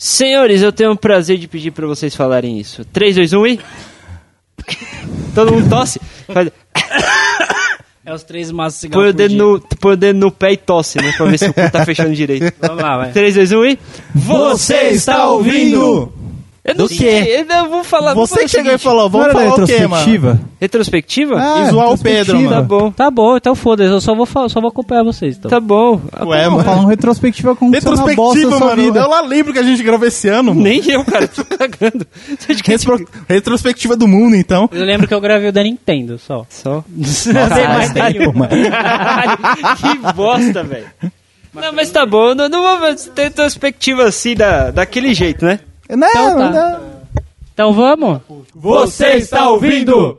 Senhores, eu tenho o prazer de pedir pra vocês falarem isso. 3, 2, 1 e. Todo mundo tosse. Faz- É os três maços de Põe o, dedo no, põe o dedo no pé e tosse, né? Pra ver se o cu tá fechando direito. Vamos lá, vai. 3, 2, 1 e. Você está ouvindo? Eu não Do sei, eu não vou falar. Você falar que chegou e falou, vamos falar o quê, mano? retrospectiva? Retrospectiva? Ah, E zoar o Pedro, retrospectiva. Tá bom. Tá bom, então foda-se, eu só vou, só vou acompanhar vocês. Então. Tá bom. Ué, mano. falando retrospectiva como se na bosta Retrospectiva, da sua mano. vida. Eu lá lembro que a gente gravou esse ano, mano. Nem eu, cara. Tô cagando. Você acha que Retro- Retrospectiva do mundo, então. Eu lembro que eu gravei o da Nintendo só. Só. Não tem mais nenhum. Que bosta, velho. Não, mas tá bom. Não, não vou ter retrospectiva assim da, daquele jeito, né? Não, Então tá. não. Então vamos? Você está ouvindo?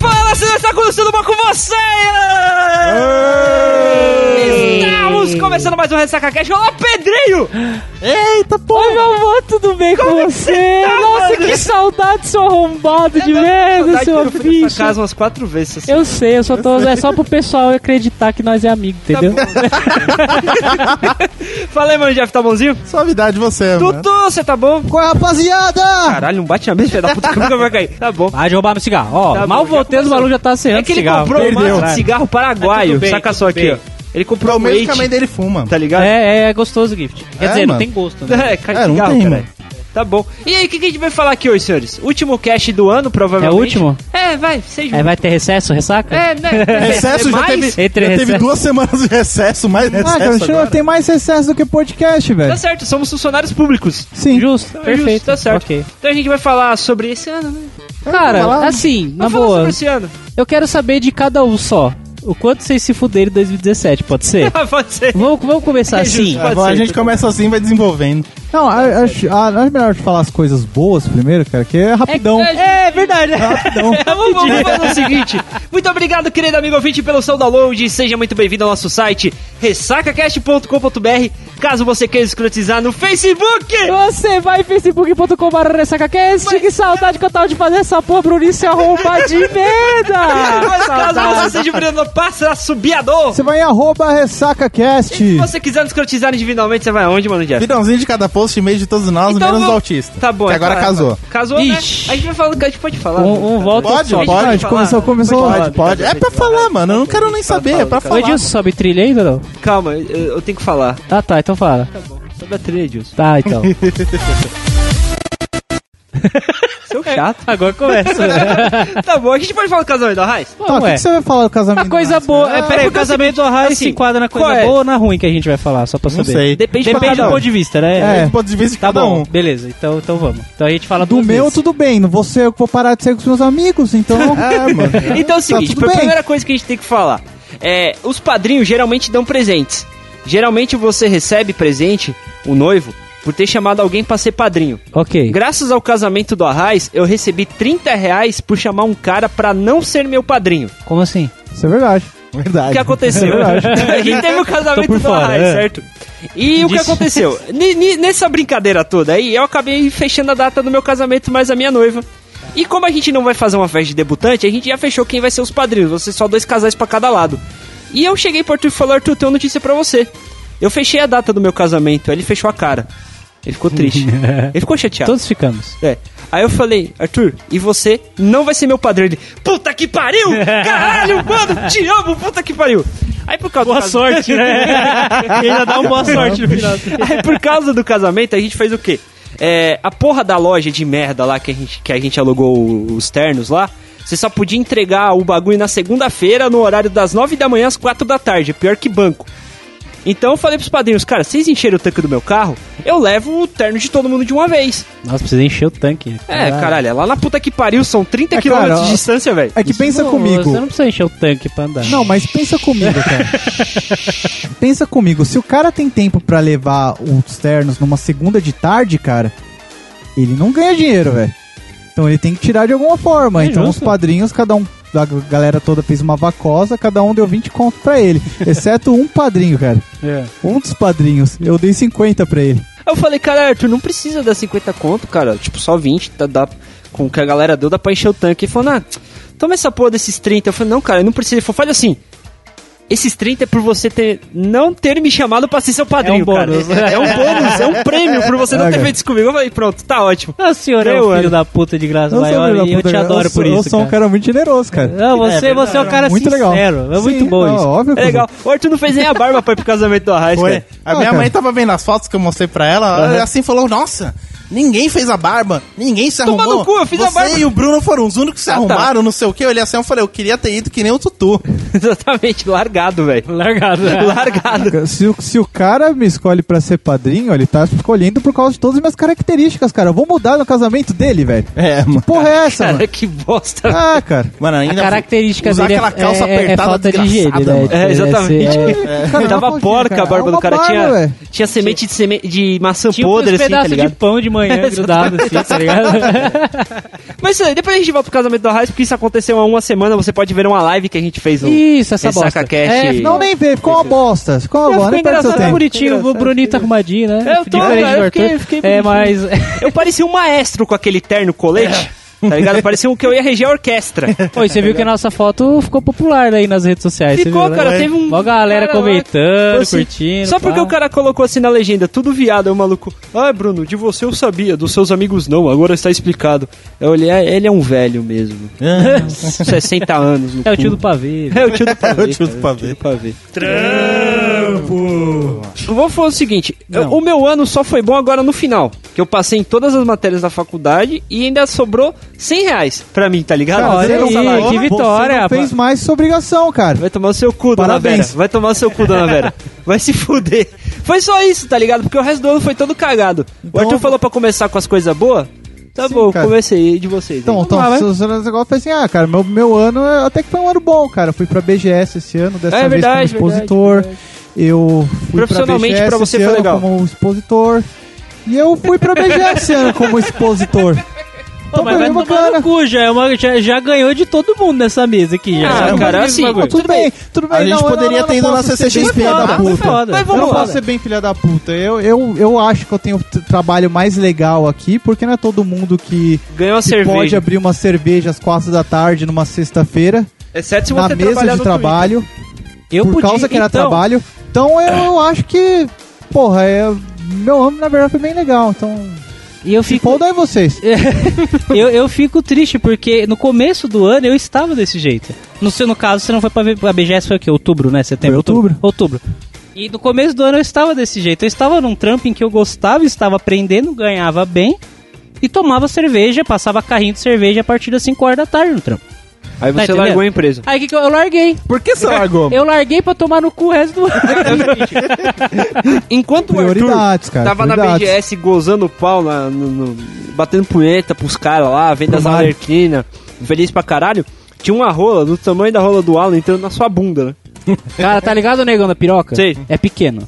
Fala, você está começando uma com você! Começando mais um Ressaca Cash. Olá, Pedrinho! Eita, Oi, porra. meu avô, tudo bem com você? tá, Nossa, mano? que saudade, seu arrombado de merda, seu eu fui nessa casa umas quatro vezes. assim. Eu sei, eu só tô. É só pro pessoal acreditar que nós é amigo, entendeu? Fala aí, mano, Jeff, tá bonzinho? Suavidade você, mano. Tudo, você tá bom? Qual é, rapaziada? Caralho, não bate na mesa, filho da puta, que nunca vai cair. Tá bom. Vai de roubar meu cigarro. Ó, Tá mal bom, voltei, os começou. malucos já tá serrando É que ele cigarro. comprou um Perdeu. maço de cigarro Tá paraguaio. Saca só aqui, ó. Ele comprou É o um mesmo que a mãe dele fuma. tá ligado? É, é gostoso, Gift. Quer É, dizer, não mano. tem gosto, né? É, cara, É, não cigarro, tem, cara. mano. Tá bom. E aí, o que, que a gente vai falar aqui hoje, senhores? Último cast do ano, provavelmente. É o último? É, vai, seja. É, vai ter recesso, ressaca? É, né? Recesso é já mais? teve, Entre já teve recesso. duas semanas de recesso, mais Ah, cara, recesso agora. tem mais recesso do que podcast, Tá velho. certo, somos funcionários públicos. Sim. Justo, Então é perfeito. justo, tá certo. Ok. Então a gente vai falar sobre esse ano, né? Cara, falar. assim, na Vamos falar boa, sobre esse ano. eu quero saber de cada um só. O quanto vocês se fuderam em 2017, pode ser? Pode ser. vamos, vamos começar É assim. justo. A gente começa assim e vai desenvolvendo. Não, a- acho melhor falar as coisas boas primeiro, cara, que é rapidão. É, é verdade. Rapidão. vamos, vamos fazer o seguinte. Muito obrigado, querido amigo ouvinte, pelo seu download. Seja muito bem-vindo ao nosso site ressacacast.com.br. Caso você queira escrotizar no Facebook. Você vai em facebook.com.br ressacacast. Que saudade que eu tava de fazer essa porra, Bruninho, seu arromba de merda. Mas caso você seja o Bruno Passa Subiador. Você vai em arroba ressacacast. Se você quiser nos escrotizar individualmente, você vai aonde, mano, Jeff? Vidãozinho de cada post, e-mail de todos nós, Então menos vamos- do autista. Tá bom. Que é agora claro, casou. claro. Casou, Ixi. né? A gente vai falar, a gente pode falar. Um, um volta Pode, pode. A gente começou, começou. Pode, pode. É pra falar, mano. Eu não quero nem saber, é pra falar. Edilson, sobe trilha ainda não? Calma, eu, eu tenho que falar. Ah, tá, então fala. Sobe a trilha. Tá, então. Seu chato. Agora começa. tá bom, a gente pode falar do casamento da Raiz? Tá, o que, que você vai falar do casamento? A coisa boa. É, Ah, peraí, o é o casamento do Arraia assim, se enquadra na coisa é? boa ou na ruim que a gente vai falar, só pra Não saber. sei. Depende, Depende do um. ponto de vista, né? É. Do ponto de vista de Tá cada bom, um. beleza, então, então vamos. Então a gente fala Do meu, vezes. tudo bem. Não vou ser eu que vou parar de ser com os meus amigos, então. É, mano. Então é o seguinte, tudo a primeira coisa que a gente tem que falar é os padrinhos geralmente dão presentes. Geralmente você recebe presente, o noivo, por ter chamado alguém pra ser padrinho. Ok. Graças ao casamento do Arraiz, eu recebi 30 reais por chamar um cara pra não ser meu padrinho. Como assim? Isso é verdade. Verdade. O que aconteceu? É gente teve o casamento do fora, Arraiz, é. certo? E o que aconteceu? Nessa brincadeira toda aí, eu acabei fechando a data do meu casamento mais a minha noiva. E como a gente não vai fazer uma festa de debutante, a gente já fechou quem vai ser os padrinhos. Vão ser só dois casais pra cada lado. E eu cheguei pro Arthur e falei, Arthur, tenho uma notícia pra você. Eu fechei a data do meu casamento, aí ele fechou a cara. Ele ficou triste. ele ficou chateado. Todos ficamos. É. Aí eu falei, Arthur, e você não vai ser meu padrinho? Ele, puta que pariu! Caralho, mano, te amo, puta que pariu! Aí por causa Boa do sorte, né? e ainda dá uma boa sorte no final. Aí por causa do casamento, a gente fez o quê? É, a porra da loja de merda lá que a gente, que a gente alugou os ternos lá, você só podia entregar o bagulho na segunda-feira, no horário das 9 da manhã às 4 da tarde. Pior que banco. Então eu falei pros padrinhos, cara, vocês encheram o tanque do meu carro, eu levo o terno de todo mundo de uma vez. Nossa, precisa encher o tanque. É, caralho, é lá na puta que pariu, são 30 É, quilômetros cara, de distância, velho. É que pensa Não, comigo. Você não precisa encher o tanque pra andar. Não, mas pensa comigo, cara. pensa comigo, se o cara tem tempo pra levar os ternos numa segunda de tarde, cara, ele não ganha dinheiro, velho. Então ele tem que tirar de alguma forma. É então justo. os padrinhos, cada um, a galera toda fez uma vacosa, cada um deu 20 conto pra ele. Exceto um padrinho, cara. É. Um dos padrinhos. Eu dei 50 pra ele. Eu falei, cara, Arthur, não precisa dar 50 conto, cara. Tipo, só 20, tá, dá, com o que a galera deu, dá pra encher o tanque. Ele falou, ah, toma essa porra desses 30. Eu falei, não, cara, não precisa. Ele falou, faz assim. Esses 30 é por você ter, não ter me chamado pra ser seu padrinho, É um bônus. cara. É um bônus, é um prêmio por você não É, ter feito isso comigo. Eu falei, pronto, tá ótimo. Ah, o senhor é Meu um filho da puta de graça Eu maior e eu te adoro eu por sou, isso, Eu sou um cara. cara muito generoso, cara. Não, você, você é um cara muito sincero. legal. É muito Sim, bom não, isso. Óbvio que É eu legal. O Arthur não fez nem a barba pra ir pro casamento do Foi. cara. A Ah, minha cara. mãe tava vendo as fotos que eu mostrei pra ela, ela assim falou, nossa, ninguém fez a barba, ninguém se Toma arrumou. no cu, eu fiz a Você barba." e o Bruno foram os únicos que se Ah, tá. arrumaram, não sei o que. Eu olhei assim, eu falei, eu queria ter ido que nem o Tutu. Exatamente, largado, velho. Largado. Largado. Se, o- se o cara me escolhe pra ser padrinho, ele tá escolhendo por causa de todas as minhas características, cara. Eu vou mudar no casamento dele, velho. É, mano. Porra é essa, Cara, mano? que bosta. Ah, cara. Mano, A ainda característica usar dele é, aquela calça é- é apertada falta de higiene, né? É, exatamente. É, Cara, Tava porca cara, a barba é do cara. barba, tinha, tinha semente de, seme- de maçã Tinha podre, assim, tá pedaços de ligado? pão de manhã grudado assim, tá ligado? Mas isso aí, depois a gente volta pro casamento do Arraiz, porque isso aconteceu há uma semana. Você pode ver uma live que a gente fez no Isso, essa bosta. É, Não, nem vê, ficou uma bosta. Ficou uma Ficou bosta, nem engraçado, tempo. bonitinho, o Bruninho tá arrumadinho, né? Eu tô, Diferente cara, eu fiquei- fiquei é, mas... Eu parecia um maestro com aquele terno colete. Tá ligado? Parecia um que eu ia reger a orquestra. Pô, e você viu que a nossa foto ficou popular aí nas redes sociais, Ficou, viu, né? cara, teve um. Mó galera cara comentando, assim, curtindo. Só porque pá. o cara colocou assim na legenda, tudo viado, aí o maluco. Ah, Bruno, de você eu sabia, dos seus amigos não, agora está explicado. Eu olhei, "É, ele é um velho mesmo. 60 anos. No É o tio do pavê. É o tio do pavê. É o tio do pavê. pavê. Trampo! Eu vou falar o seguinte: eu- o meu ano só foi bom agora no final. Que eu passei em todas as matérias da faculdade e ainda sobrou 100 reais pra mim, tá ligado? Cara, Olha você aí, sabe- que Você vitória. não fez mais sua obrigação, cara. Vai tomar o seu cu, dona Parabéns. Vera. Vai tomar o seu cu, dona Vera. Vai se fuder. Foi só isso, tá ligado? Porque o resto do ano foi todo cagado. o Então- Arthur falou pra começar com as coisas boas. Tá Sim, bom, cara. comecei aí de vocês. Então, aí. então lá, vai. se o seu negócio foi assim, ah, cara, meu, meu ano até que foi um ano bom, cara. Eu fui pra BGS esse ano, dessa É vez verdade, como expositor. verdade, Eu fui Profissionalmente, pra, BGS pra você esse foi ano legal. como expositor. E eu fui pra BGS esse ano como expositor. Pô, mas vai tomar no cu, já, é uma- já, já ganhou de todo mundo nessa mesa aqui. Já. Ah, cara, esse assim, bagulho. tudo Tudo bem, tudo bem. A gente não, eu poderia não- ter eu ido não na CCXP da foi puta. Mas Eu vamos não lá. posso ser bem filha da puta. Eu, eu, eu acho que eu tenho o trabalho mais legal aqui, porque não é todo mundo que, Ganhou uma que cerveja. pode abrir uma cerveja às quatro da tarde numa sexta-feira, Exceto se na você mesa trabalhar de trabalho. Eu por podia, causa que era então, trabalho. Então eu, eu acho que, porra, é, meu ano na verdade foi bem legal. Então, E eu fico, foda aí vocês. eu, eu fico triste porque no começo do ano eu estava desse jeito. No seu no caso, você não foi pra, ver- pra BGS, foi o quê? Outubro, né? Setembro? Foi outubro. Outubro. E no começo do ano eu estava desse jeito. Eu estava num trampo em que eu gostava, estava aprendendo, ganhava bem e tomava cerveja, passava carrinho de cerveja a partir das 5 horas da tarde no trampo. Aí Tá você entendendo? largou a empresa. Aí o que, que eu, eu larguei? Por que você largou? Eu larguei pra tomar no cu o resto do ano. Enquanto o Arthur cara. tava na. BGS gozando o pau, na- no- no- batendo punheta pros caras lá, vendo Pro as Mário. alerquinas, feliz pra caralho, tinha uma rola do tamanho da rola do Alan entrando na sua bunda, né? Cara, tá ligado o negão da piroca? Sei. É pequeno.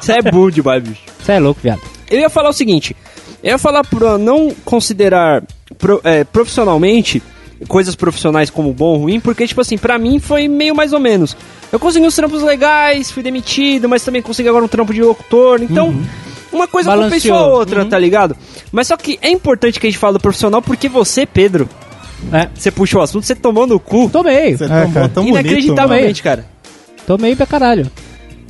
Isso é burro demais, bicho. Você é louco, viado. Eu ia falar o seguinte: eu ia falar pra não considerar pro- é, profissionalmente coisas profissionais como bom ou ruim, porque, tipo assim, pra mim foi meio mais ou menos. Eu consegui uns trampos legais, fui demitido, mas também consegui agora um trampo de locutor, então. Uma coisa compensou a outra, tá ligado? Mas só que é importante que a gente fale do profissional porque você, Pedro, É. você puxou o assunto, você tomou no cu Tomei. Você É, tomou cara. tão bonito, mano. inacreditavelmente, cara. Tomei pra caralho.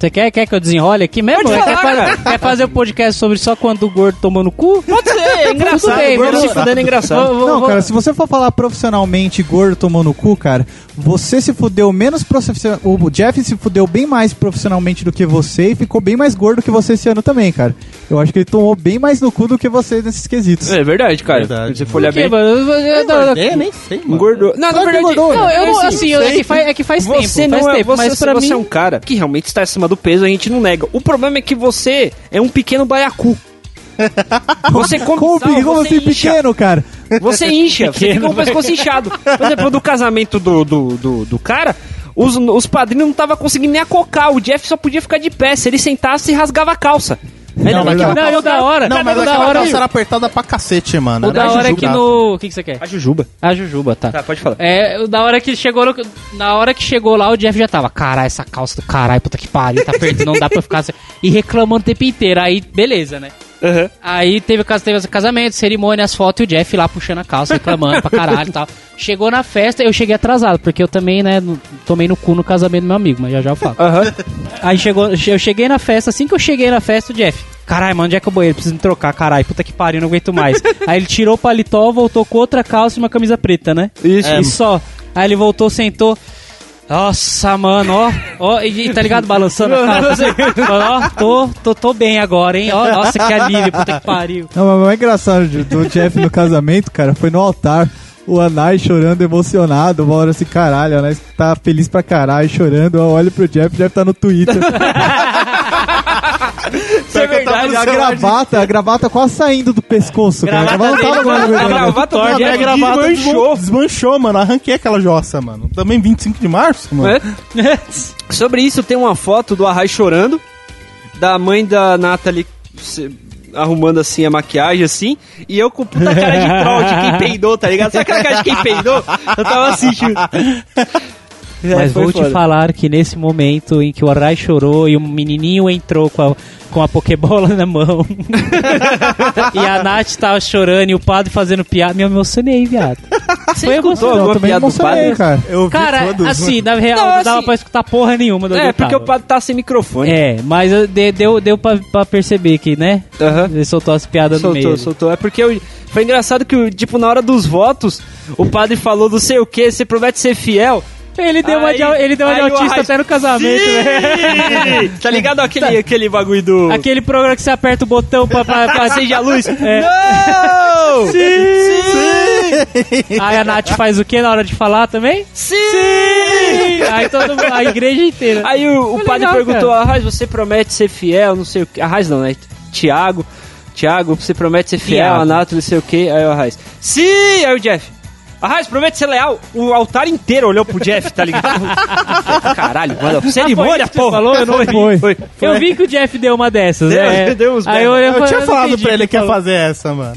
Você quer, quer que eu desenrole aqui mesmo? Pode É, falar, quer, cara. quer fazer um podcast sobre só quando o gordo tomou no cu? Pode ser, é engraçado. Bem, gordo se fudendo é engraçado. Vou- vou- Não, vou- cara, se você for falar profissionalmente gordo tomou no cu, cara, você se fudeu menos profissional. O Jeff se fudeu bem mais profissionalmente do que você e ficou bem mais gordo que você esse ano também, cara. Eu acho que ele tomou bem mais no cu do que você nesses quesitos. É verdade, cara. Verdade. Se você for olhar bem. mano? Eu- eu- não, não, É, nem sei, mano. Engordou. Não, na verdade. engordou, Não, eu não, É, assim, eu- é que faz, é que faz Você tempo, não faz é, tempo, você, mas pra você mim... é um cara que realmente está acima do peso, a gente não nega. O problema é que você é um pequeno baiacu. Você come Como, sal, como você assim incha. pequeno, cara? Você incha, você fica com o pescoço inchado. Por exemplo, do casamento do, do, do, do cara, os, os padrinhos não estavam conseguindo nem acocar. O Jeff só podia ficar de pé. Se ele sentasse, rasgava a calça. Aí Não, mas aquela Não, o calça- da hora... Não, mas da hora, calça era apertada pra cacete, mano. o da hora é que no... O que, que você quer? A Jujuba. A Jujuba, tá. Tá, pode falar. É, o da hora que chegou no- na hora que chegou lá, o Jeff já tava, caralho, essa calça do caralho, puta que pariu, tá perdido, não dá pra ficar assim. E reclamando o tempo inteiro. Aí, beleza, né? Aham. Aí teve teve casamento, cerimônia, as fotos e o Jeff lá puxando a calça, reclamando pra caralho e tal. Chegou na festa, eu cheguei atrasado, porque eu também, né, tomei no cu no casamento do meu amigo, mas já já eu falo. Aham. Aí chegou, eu cheguei na festa, assim que eu cheguei na festa, o Jeff. Caralho, mano, onde é que é o banheiro? Preciso me trocar, caralho. Puta que pariu, não aguento mais. Aí ele tirou o paletó, voltou com outra calça e uma camisa preta, né? Isso. E só. Aí ele voltou, sentou. Nossa, mano, ó. ó e, e tá ligado? Balançando a assim. Ó, tô, tô, tô bem agora, hein? Ó, nossa, que alívio, puta que pariu. Não, mas o mais engraçado do do Jeff no casamento, cara, foi no altar. O Anai chorando, emocionado. Uma hora assim, caralho, o Anai tá feliz pra caralho, chorando. Eu olho pro Jeff, o Jeff tá no Twitter. Isso é verdade. A gravata, a gravata quase saindo do pescoço, cara. A Gravata gravata tava dele, com A gravata do Jeff gravata desmanchou. desmanchou. mano. Arranquei aquela jossa, mano. Também 25 de março, mano. É. Sobre isso, tem uma foto do Arrai chorando, da mãe da Nathalie se- arrumando assim a maquiagem, assim, e eu com puta cara de troll de quem peidou, tá ligado? Sabe aquela cara de quem peidou? Eu tava assim, tipo... É, Mas vou te foda. falar que nesse momento em que o Arai chorou e o menininho entrou com a, com a Pokébola na mão e a Nath tava chorando e o padre fazendo piada, me emocionei, viado. Você Foi escutou emocionante. Eu alguma também piada do emocionei, padre? cara. Eu vi Cara, todos, assim, na real, Não, não, dava assim- pra escutar porra nenhuma do É, porque o padre tá sem microfone. É, mas eu- de- deu, deu pra, pra perceber que, né? Ele soltou as piadas no meio. Soltou, soltou. É porque eu- foi engraçado que, tipo, na hora dos votos, o padre falou não sei o que, você promete ser fiel. Ele deu uma de, Aí- ele deu uma de aí autista até no casamento, Sim! né? Tá ligado aquele, aquele bagulho do... Aquele programa que você aperta o botão pra, pra, pra Acende a luz? É. Não! Sim! Aí a Nath faz o que na hora de falar também? Sim! Aí todo mundo, a igreja inteira. Aí o, o padre legal, perguntou, cara. Arraiz, você promete ser fiel, não sei o que. Arraiz não, né? Tiago, Tiago, você promete ser fiel, Thiago. a Nato, não sei o que. Aí o Arraiz, sim! Aí o Jeff, Arraiz, promete ser leal. O altar inteiro olhou pro Jeff, tá ligado? Caralho, mano, cerimônia, Ah, foi porra. falou? Eu não ouvi. Foi. Foi. Eu vi que o Jeff deu uma dessas, Deu, né? deu uns Aí eu, berros. olhei e Eu tinha falado pra ele que ia fazer essa, mano.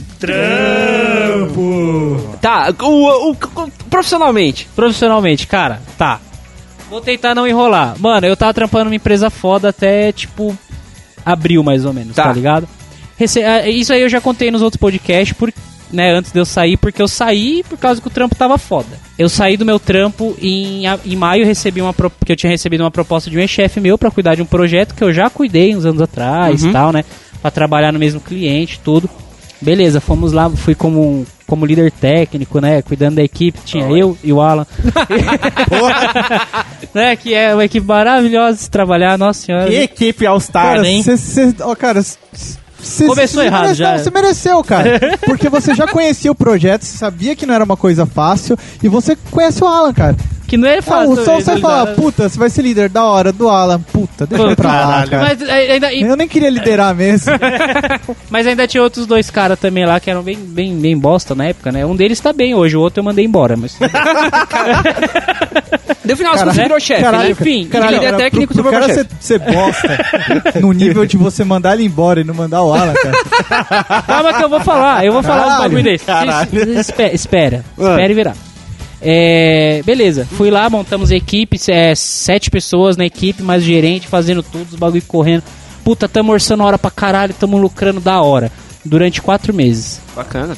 Tá, o, o- o- profissionalmente. Profissionalmente, cara, tá. Vou tentar não enrolar. Mano, eu tava trampando numa empresa foda até, tipo, abril mais ou menos, tá, Tá. ligado? Rece- ah, Isso aí eu já contei nos outros podcasts, por, né, antes de eu sair, porque eu saí por causa que o trampo tava foda. Eu saí do meu trampo em, em maio, recebi uma porque eu tinha recebido uma proposta de um chefe meu pra cuidar de um projeto que eu já cuidei uns anos atrás e tal, né? Pra trabalhar no mesmo cliente, tudo. Beleza, fomos lá, fui como, como líder técnico, né? Cuidando da equipe, tinha eu e o Alan. né, que é uma equipe maravilhosa de se trabalhar, nossa senhora. Que equipe All-Star, hein? cê, cê, ó, cara, Começou errado mereceu, já. Você mereceu, cara. Porque você já conhecia o projeto, você sabia que não era uma coisa fácil e você conhece o Alan, cara. Que não é fácil. Ah, só você falar, ligado? puta, você vai ser líder da hora do Alan. Puta, deixa pra lá, cara. Mas é, ainda, e- Eu nem queria liderar mesmo. mas ainda tinha outros dois caras também lá que eram bem, bem, bem bosta na época, né? Um deles tá bem hoje, o outro eu mandei embora, mas. No final, você virou chefe, caralho, né? Enfim, caralho, líder cara, técnico, pro, você pro cara ser, ser bosta no nível de você mandar ele embora e não mandar o Alan, cara. Calma que eu vou falar, eu vou falar um Caralho, bagulho desse. caralho. Espera, espera, espera e virar. É, beleza, fui lá, montamos equipe, é, sete pessoas na equipe, mais gerente fazendo tudo, os bagulho correndo. Puta, tamo orçando hora pra caralho, tamo lucrando da hora. Durante quatro meses. Bacana.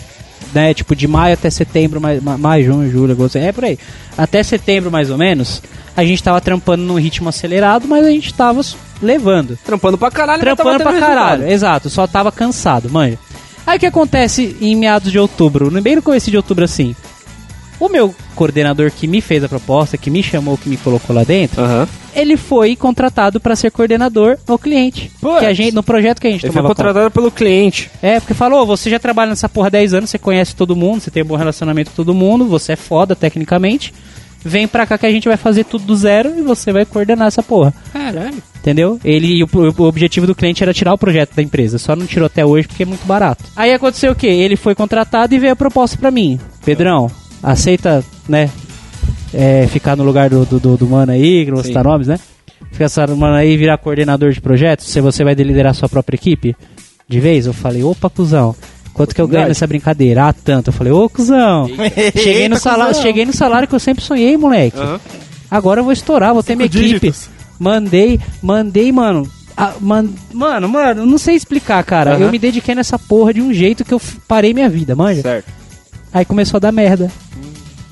né? Tipo, de maio até setembro, mais, ma- maio, junho, julho, agosto, é por aí. Até setembro, mais ou menos, a gente tava trampando num ritmo acelerado, mas a gente tava levando. Trampando pra caralho, Trampando pra caralho, resultado. exato, só tava cansado, manja. Aí o que acontece em meados de outubro, bem no começo de outubro assim? O meu coordenador que me fez a proposta, que me chamou, que me colocou lá dentro, Aham. ele foi contratado para ser coordenador no cliente. Putz. Que a gente, no projeto que a gente Ele foi tomava conta. contratado pelo cliente. É, porque falou, "Ô, você já trabalha nessa porra há 10 anos, você conhece todo mundo, você tem um bom relacionamento com todo mundo, você é foda tecnicamente. Vem pra cá que a gente vai fazer tudo do zero e você vai coordenar essa porra. Caralho. Entendeu? Ele, o, o objetivo do cliente era tirar o projeto da empresa, só não tirou até hoje porque é muito barato. Aí aconteceu o quê? Ele foi contratado e veio a proposta pra mim. Pedrão, aceita, né, é, ficar no lugar do, do, do, do mano aí, que não vou citar nomes, né? Ficar essa mano aí e virar coordenador de projetos, se você vai liderar sua própria equipe de vez? Eu falei, opa, cuzão. Quanto que eu ganho nessa brincadeira? Ah, tanto. Eu falei, ô, cuzão. cheguei, no Eita, salário, cuzão. cheguei no salário que eu sempre sonhei, moleque. Aham. Agora eu vou estourar, vou ter minha equipe. Mandei, mandei, mano. a- man- mano, mano, não sei explicar, cara. Aham. Eu me dediquei nessa porra de um jeito que eu parei minha vida, manja. Certo. Aí começou a dar merda.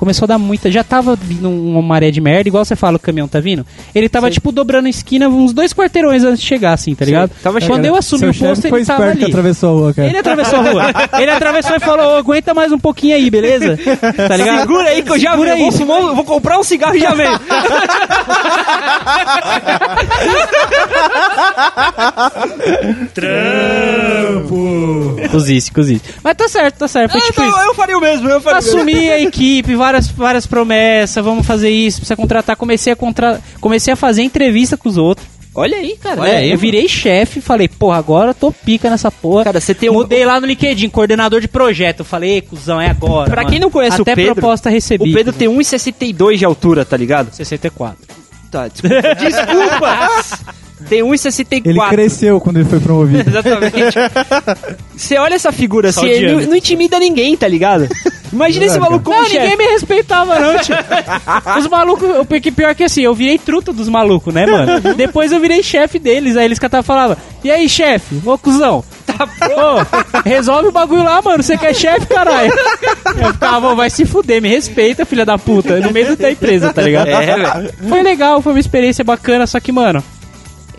Começou a dar muita. Já tava vindo uma maré de merda, igual você fala, o caminhão tá vindo. Ele tava, tipo, dobrando a esquina uns dois quarteirões antes de chegar, assim, tá ligado? Tava Quando chegando. eu assumi Seu o posto, ele tava ali. atravessou a rua, cara. Ele atravessou a rua. Ele atravessou e falou: "Ô, aguenta mais um pouquinho aí, beleza? Tá ligado? Segura aí que eu já Segura Vou, fumar- vou comprar um cigarro e já venho. Cozice, cozice. Mas tá certo, tá certo. Foi Ah, tipo então, eu faria o mesmo, eu faria o mesmo. Assumi a equipe, várias, várias promessas, vamos fazer isso, precisa contratar. Comecei a, contra... Comecei a fazer entrevista com os outros. Olha aí, cara. Olha, eu virei chefe, falei, porra, agora eu tô pica nessa porra. Cara, você tem um- Mudei lá no LinkedIn, coordenador de projeto. Eu falei, ei, cuzão, é agora. Pra mano. quem não conhece Até o Pedro, proposta recebi. o Pedro tem 1,62 de altura, tá ligado? 64. Tá, desculpa. desculpa. tem 1,64. Ele cresceu quando ele foi promovido. Exatamente. Você olha essa figura Só assim, ele não, não intimida ninguém, tá ligado? Imagina esse maluco como Não, chefe. ninguém me respeitava, não, tio. Os malucos, porque pior que assim, eu virei truta dos malucos, né, mano? Depois eu virei chefe deles, aí eles catavam falavam, e aí, chefe, ô cuzão, Tá ô, resolve o bagulho lá, mano, você quer chefe, caralho? Eu ficava, "Ô, vai se fuder, me respeita, filha da puta, no meio da empresa, tá ligado? É, velho. Foi legal, foi uma experiência bacana, só que, mano,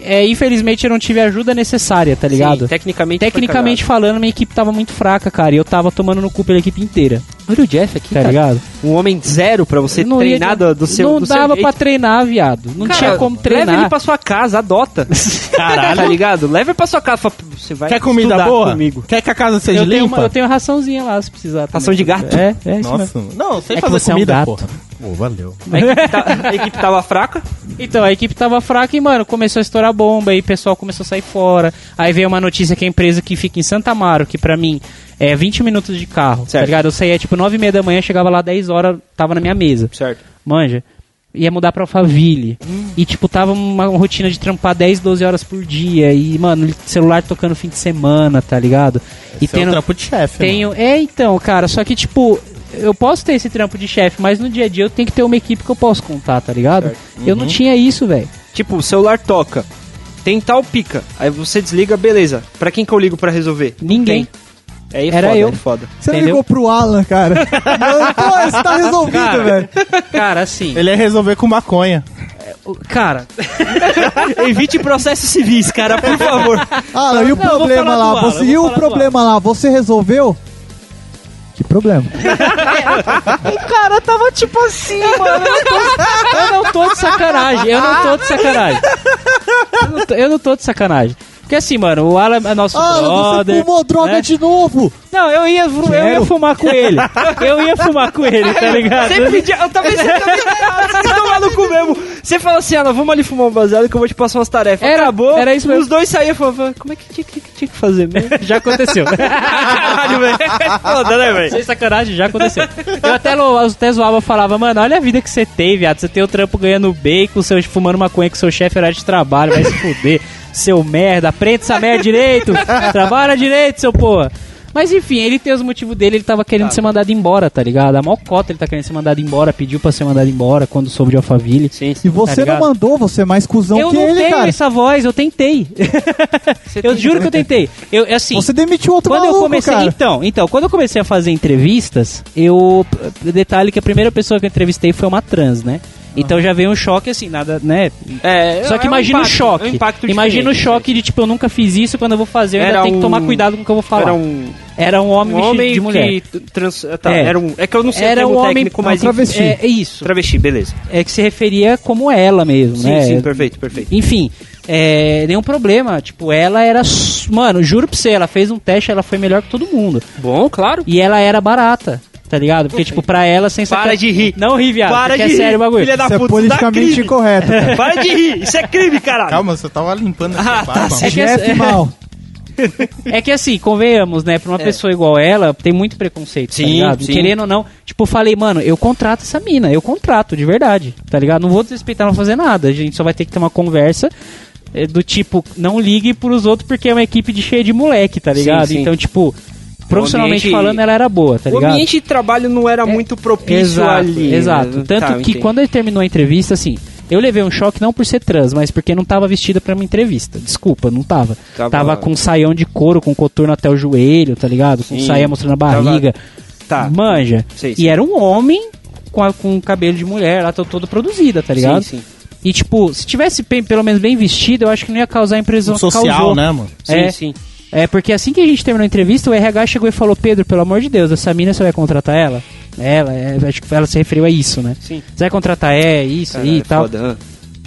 é, infelizmente eu não tive a ajuda necessária, tá ligado? Sim, tecnicamente foi Tecnicamente falando, minha equipe tava muito fraca, cara, e eu tava tomando no cu pela equipe inteira. Olha o Jeff aqui, tá cara. ligado? Um homem zero pra você Não ia- treinar do, do seu Não do seu dava jeito. pra treinar, viado. Não Cara, tinha como Leva ele treinar. pra sua casa, adota. Caralho. Tá ligado? Leva ele pra sua casa. Você vai Quer comida estudar boa? comigo. Quer que a casa seja Eu tenho, limpa? uma, eu tenho uma raçãozinha lá, se precisar. também. Ração de gato? É, é isso mesmo. Nossa, não, sei É que fazer você é um comida, gato. porra. Pô, valeu. A equipe, tá- a equipe tava fraca. Então, a equipe tava fraca e, mano, começou a estourar bomba, aí o pessoal começou a sair fora. Aí veio uma notícia que a empresa que fica em Santa Amaro, que pra mim é 20 minutos de carro, tá Certo. ligado? Eu saía tipo 9 e meia da manhã, chegava lá 10 horas, tava na minha mesa. Certo. Manja. Ia mudar pra Alphaville. E, tipo, tava uma rotina de trampar 10, 12 horas por dia. E, mano, celular tocando fim de semana, tá ligado? E Esse é um trampo de chefe, Tenho. É, então, cara, só que, tipo, eu posso ter esse trampo de chefe, mas no dia a dia eu tenho que ter uma equipe que eu posso contar, tá ligado? Certo. Eu não tinha isso, velho. Tipo, o celular toca. Tem tal pica. Aí você desliga, beleza. Pra quem que eu ligo pra resolver? Ninguém. tem. Aí é Era foda, eu. é foda. Você Entendeu? ligou pro Alan, cara. Pô, isso tá resolvido, Cara. velho. Cara, assim. Ele ia resolver com maconha. Cara, Evite processos civis, cara, por favor. Alan, e o Não, problema lá? Alan, Você, e o problema lá? Você resolveu? Que problema? o cara tava tipo assim, mano. Eu não, tô, eu não tô de sacanagem. Eu não tô de sacanagem. Eu não tô, eu não tô de sacanagem. Porque assim, mano, o Alan é nosso Alan, você brother. fumou droga né? de novo! Não, eu ia, eu ia fumar com ele. Eu ia fumar com ele, tá ligado? Sempre de... Eu também sempre estão maluco mesmo. Você fala assim, Ana, vamos ali fumar um baseado que eu vou te passar umas tarefas. Era- Acabou. era isso mesmo. Os dois saíam e falavam, como é que tinha, que tinha que fazer mesmo? Já aconteceu. Caralho, velho. Foda, né, velho? Sem sacanagem, já aconteceu. Eu até, lo- até zoava, falava, mano, olha a vida que você tem, viado. Você tem o trampo ganhando bacon, seu, fumando maconha com seu chefe horário de trabalho, vai se fuder. Seu merda, aprende essa merda direito. Trabalha direito, seu porra. Mas enfim, ele tem os motivos dele, ele tava querendo ser mandado embora, tá ligado? A mocota ele tá querendo ser mandado embora, pediu pra ser mandado embora quando soube de Alphaville. Sim, E sim. você ligado? não mandou, você é mais cuzão eu que não ele, tenho cara. essa voz, eu tentei. eu tem- juro que eu tentei. Eu, assim, Você demitiu outro quando eu maluco, comecei, cara. então, então, quando eu comecei a fazer entrevistas, eu detalhe que a primeira pessoa que eu entrevistei foi uma trans, né? Então já veio um choque assim, nada, né? É, Só que é um imagina impacto, o choque. é um impacto imagina o diferente, choque de tipo, eu nunca fiz isso, quando eu vou fazer, eu ainda Era tenho que tomar um- cuidado com o que eu vou falar. Era um, Era um homem um homem de mulher. que trans, tá, É. era um, é que eu não sei Era o termo um homem- técnico, mas travesti. É, é isso. travesti, beleza. É que se referia como ela mesmo, Sim, né? sim, perfeito, perfeito. Enfim, é, nenhum problema. Tipo, ela era. Mano, juro pra você, ela fez um teste, ela foi melhor que todo mundo. Bom, claro. E ela era barata, tá ligado? Porque, tipo, pra ela, sem Para sacar- de rir. Não ri, viado. Para de é sério o rir, bagulho. filha da Isso é puta, politicamente dá crime. incorreto, cara. Para de rir, isso é crime, caralho. Calma, você tava limpando essa Ah, tá barba. É que, é- mal. é que assim, convenhamos, né? Pra uma pessoa igual ela, tem muito preconceito, tá Sim, ligado? sim. Querendo ou não, tipo, falei, mano, eu contrato essa mina, eu contrato, de verdade, tá ligado? Não vou desrespeitar, não fazer nada. A gente só vai ter que ter uma conversa é, do tipo, não ligue pros outros porque é uma equipe de cheia de moleque, tá ligado? sim. Então, tipo, profissionalmente ambiente- falando, ela era boa, tá o ligado? ambiente de trabalho não era muito propício Exato, ali. né? exato. Tanto Tá, que entendo. quando ele terminou a entrevista, assim, eu levei um choque não por ser trans, mas porque não tava vestida pra uma entrevista. Desculpa, não tava. Tava- Tava, com um saião de couro, com coturno até o joelho, tá ligado? Com Sim, saia mostrando a tava- barriga. Tá. Manja. Sei, e sei. era um homem com, a- com cabelo de mulher, lá tô todo produzida, tá ligado? Sim, sim. E tipo, se tivesse bem- pelo menos bem vestido, eu acho que não ia causar a impressão que social, causou. né, mano? Sim, É. sim. É, porque assim que a gente terminou a entrevista, o RH chegou e falou: Pedro, pelo amor de Deus, essa mina você vai contratar ela? Ela, é, acho que ela se referiu a isso, né? Sim. Você vai contratar é, isso aí e Caralho, tal. foda, hã?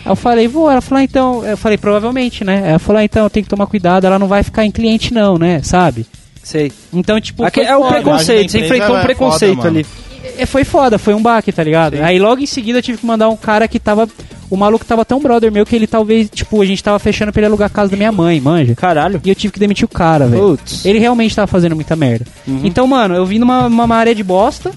Aí eu falei, vou. Ela falou, ah, então. Eu falei, provavelmente, né? Ela falou, ah, então, tem que tomar cuidado, ela não vai ficar em cliente, não, né? Sabe? Sei. Então, tipo. Aqui foi é o preconceito, você enfrentou um é preconceito foda, ali. É, foi foda, foi um baque, tá ligado? Sim. Aí logo em seguida eu tive que mandar um cara que tava. O maluco tava tão brother meu que ele talvez, tipo, a gente tava fechando pra ele alugar a casa da minha mãe, manja. Caralho. E eu tive que demitir o cara, velho. Putz. Ele realmente tava fazendo muita merda. Então, mano, eu vim numa uma área de bosta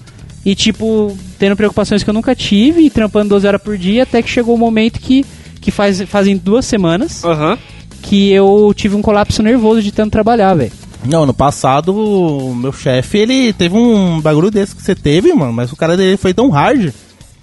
e, tipo, tendo preocupações que eu nunca tive e trampando 12 horas por dia, até que chegou o momento que, que faz, fazem duas semanas Aham. que eu tive um colapso nervoso de tanto trabalhar, velho. Não, no passado, o meu chefe, ele teve um bagulho desse que você teve, mano, mas o cara dele foi tão hard.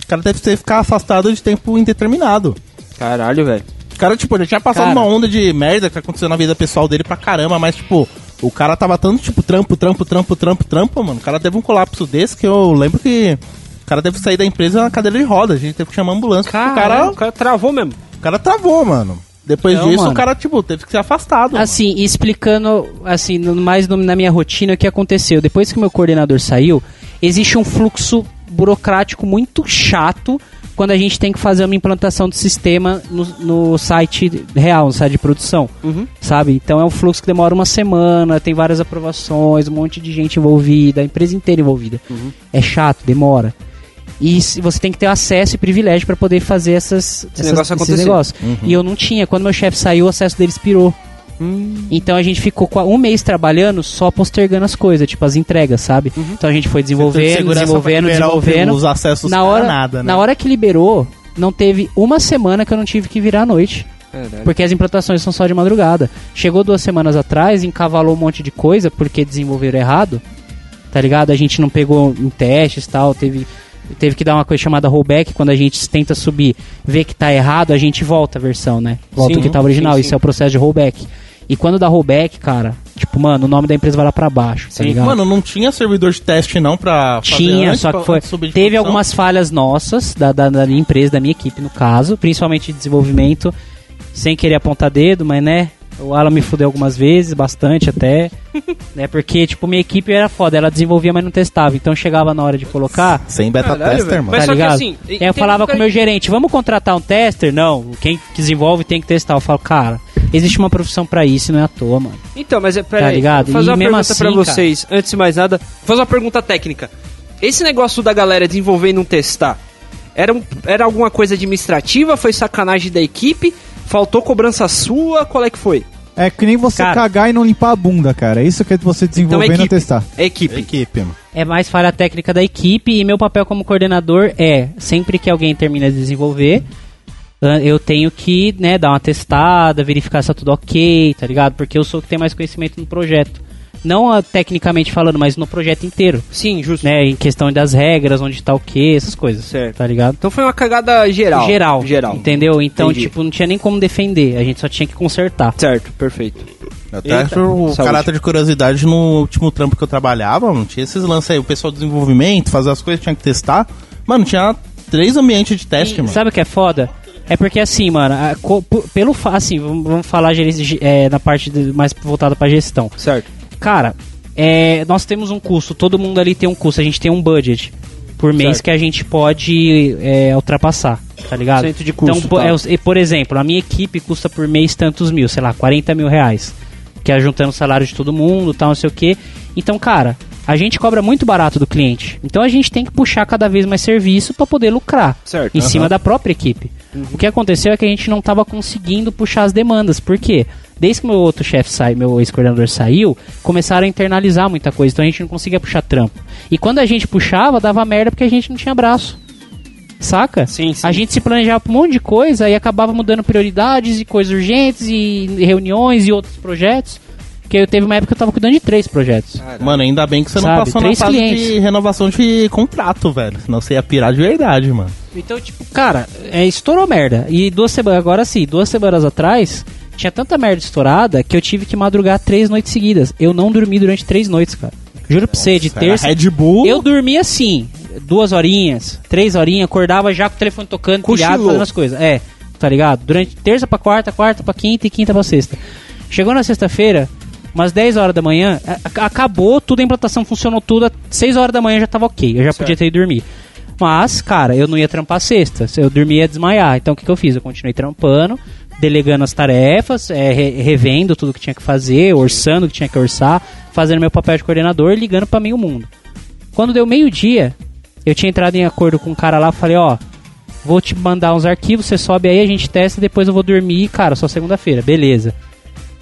O cara deve ter ficar afastado de tempo indeterminado. Caralho, velho. O cara, tipo, ele tinha passado Cara. uma onda de merda que aconteceu na vida pessoal dele pra caramba, mas, tipo, o cara tava tanto, tipo, trampo, trampo, trampo, trampo, trampo, mano. O cara teve um colapso desse que eu lembro que o cara teve que sair da empresa na cadeira de roda. A gente teve que chamar a ambulância. porque Caralho, O cara, o cara travou mesmo. o cara travou, mano. Depois Não, disso, mano. o cara, tipo, teve que ser afastado. mano. Assim, e explicando, assim, mais no- na minha rotina o que aconteceu. Depois que o meu coordenador saiu, existe um fluxo burocrático muito chato quando a gente tem que fazer uma implantação do sistema no, no site real, no site de produção. Sabe? Então é um fluxo que demora uma semana, tem várias aprovações, um monte de gente envolvida, a empresa inteira envolvida. É chato, demora. E se- você tem que ter acesso e privilégio para poder fazer essas, essas- negócio esses acontecer. negócios. E eu não tinha. Quando meu chefe saiu, o acesso dele expirou. Então a gente ficou um mês trabalhando só postergando as coisas, tipo as entregas, sabe? Então a gente foi desenvolvendo, desenvolvendo, desenvolvendo. Os acessos Na hora, nada, né? na hora que liberou, não teve uma semana que eu não tive que virar à noite. Caralho. Porque as implantações são só de madrugada. Chegou duas semanas atrás, encavalou um monte de coisa porque desenvolveram errado. Tá ligado? A gente não pegou em testes e tal. Teve, teve que dar uma coisa chamada rollback. Quando a gente tenta subir, vê que tá errado, a gente volta a versão, né? Volta Sim, o que tá original. sim, Isso sim. é o processo de rollback. E quando dá rollback, cara, tipo, mano, o nome da empresa vai lá pra baixo, tá Sim. ligado? Mano, não tinha servidor de teste não pra fazer Tinha, antes, só que foi. Teve produção? algumas falhas nossas, da, da, da minha empresa, da minha equipe, no caso, principalmente de desenvolvimento, sem querer apontar dedo, mas né. O Alan me fudeu algumas vezes, bastante até. né, porque, tipo, minha equipe era foda, ela desenvolvia, mas não testava. Então chegava na hora de colocar. Sem beta Caralho, tester, velho. mano. Mas tá só que ligado? assim, Aí eu falava um com o meu gerente, vamos contratar um tester? Não, quem desenvolve tem que testar. Eu falo, cara, existe uma profissão pra isso e não é à toa, mano. Então, mas é, peraí, Tá ligado? vou fazer E uma pergunta pra assim, vocês, antes de mais nada, vou fazer uma pergunta técnica. Esse negócio da galera desenvolver e não testar, era, um- era alguma coisa administrativa? Foi sacanagem da equipe? Faltou cobrança sua? Qual é que foi? É que nem você Cara. cagar e não limpar a bunda, cara. Isso que é você desenvolver e não equipe. testar. É equipe. Equipe, mano. É mais falha técnica da equipe e meu papel como coordenador é, sempre que alguém termina de desenvolver, eu tenho que, né, dar uma testada, verificar se tá tudo ok, tá ligado? Porque eu sou o que tem mais conhecimento no projeto. Não ah, tecnicamente falando, mas no projeto inteiro. Sim, justo. Né, em questão das regras, onde tá o que, essas coisas. Certo. Tá ligado? Então foi uma cagada geral. Geral. Geral. Entendeu? Então, Entendi. tipo, não tinha nem como defender. A gente só tinha que consertar. Certo, perfeito. Até Eita. por Saúde. caráter de curiosidade, no último trampo que eu trabalhava, mano, tinha esses lances aí, o pessoal do desenvolvimento, fazer as coisas, tinha que testar. Mano, tinha três ambientes de teste, E mano. Sabe o que é foda? É porque assim, mano, a- pelo assim, vamos falar é, na parte de- mais voltada pra gestão. Certo. Cara, é, nós temos um custo, todo mundo ali tem um custo, a gente tem um budget por mês Certo. que a gente pode é, ultrapassar, tá ligado? Cento de custo, Então, tá. é, por exemplo, a minha equipe custa por mês tantos mil, sei lá, 40 mil reais. Que é juntando o salário de todo mundo, tal, não sei o quê. Então, cara, a gente cobra muito barato do cliente. Então a gente tem que puxar cada vez mais serviço pra poder lucrar Certo. em cima da própria equipe. O que aconteceu é que a gente não estava conseguindo puxar as demandas. Por quê? Desde que meu outro chefe sai, meu ex-coordenador saiu, começaram a internalizar muita coisa, então a gente não conseguia puxar trampo. E quando a gente puxava, dava merda porque a gente não tinha braço. Saca? Sim, sim. A gente se planejava pra um monte de coisa e acabava mudando prioridades e coisas urgentes e reuniões e outros projetos. Porque eu teve uma época que eu tava cuidando de três projetos. Mano, ainda bem que você não Sabe, passou na três fase clientes. de renovação de contrato, velho. Senão você ia pirar de verdade, mano. Então, tipo, cara, é, estourou merda. E duas semanas, agora sim, duas semanas atrás, tinha tanta merda estourada que eu tive que madrugar três noites seguidas. Eu não dormi durante três noites, cara. Juro pra você, de Era terça. Red Bull. Eu dormi assim, duas horinhas, três horinhas, acordava já com o telefone tocando, pilhado, Cochilou. fazendo as coisas. É, tá ligado? Durante terça pra quarta, quarta pra quinta e quinta pra sexta. Chegou na sexta-feira, umas 10 horas da manhã, acabou tudo, a implantação funcionou tudo, às 6 horas da manhã já tava ok, eu já podia ter ido dormir. Mas, cara, eu não ia trampar sexta, se eu dormia ia desmaiar. Então o que, que eu fiz? Eu continuei trampando, delegando as tarefas, é, re- revendo tudo que tinha que fazer, orçando o que tinha que orçar, fazendo meu papel de coordenador ligando pra meio mundo. Quando deu meio-dia, eu tinha entrado em acordo com um cara lá, falei, ó, vou te mandar uns arquivos, você sobe aí, a gente testa, depois eu vou dormir, cara, só segunda-feira, beleza.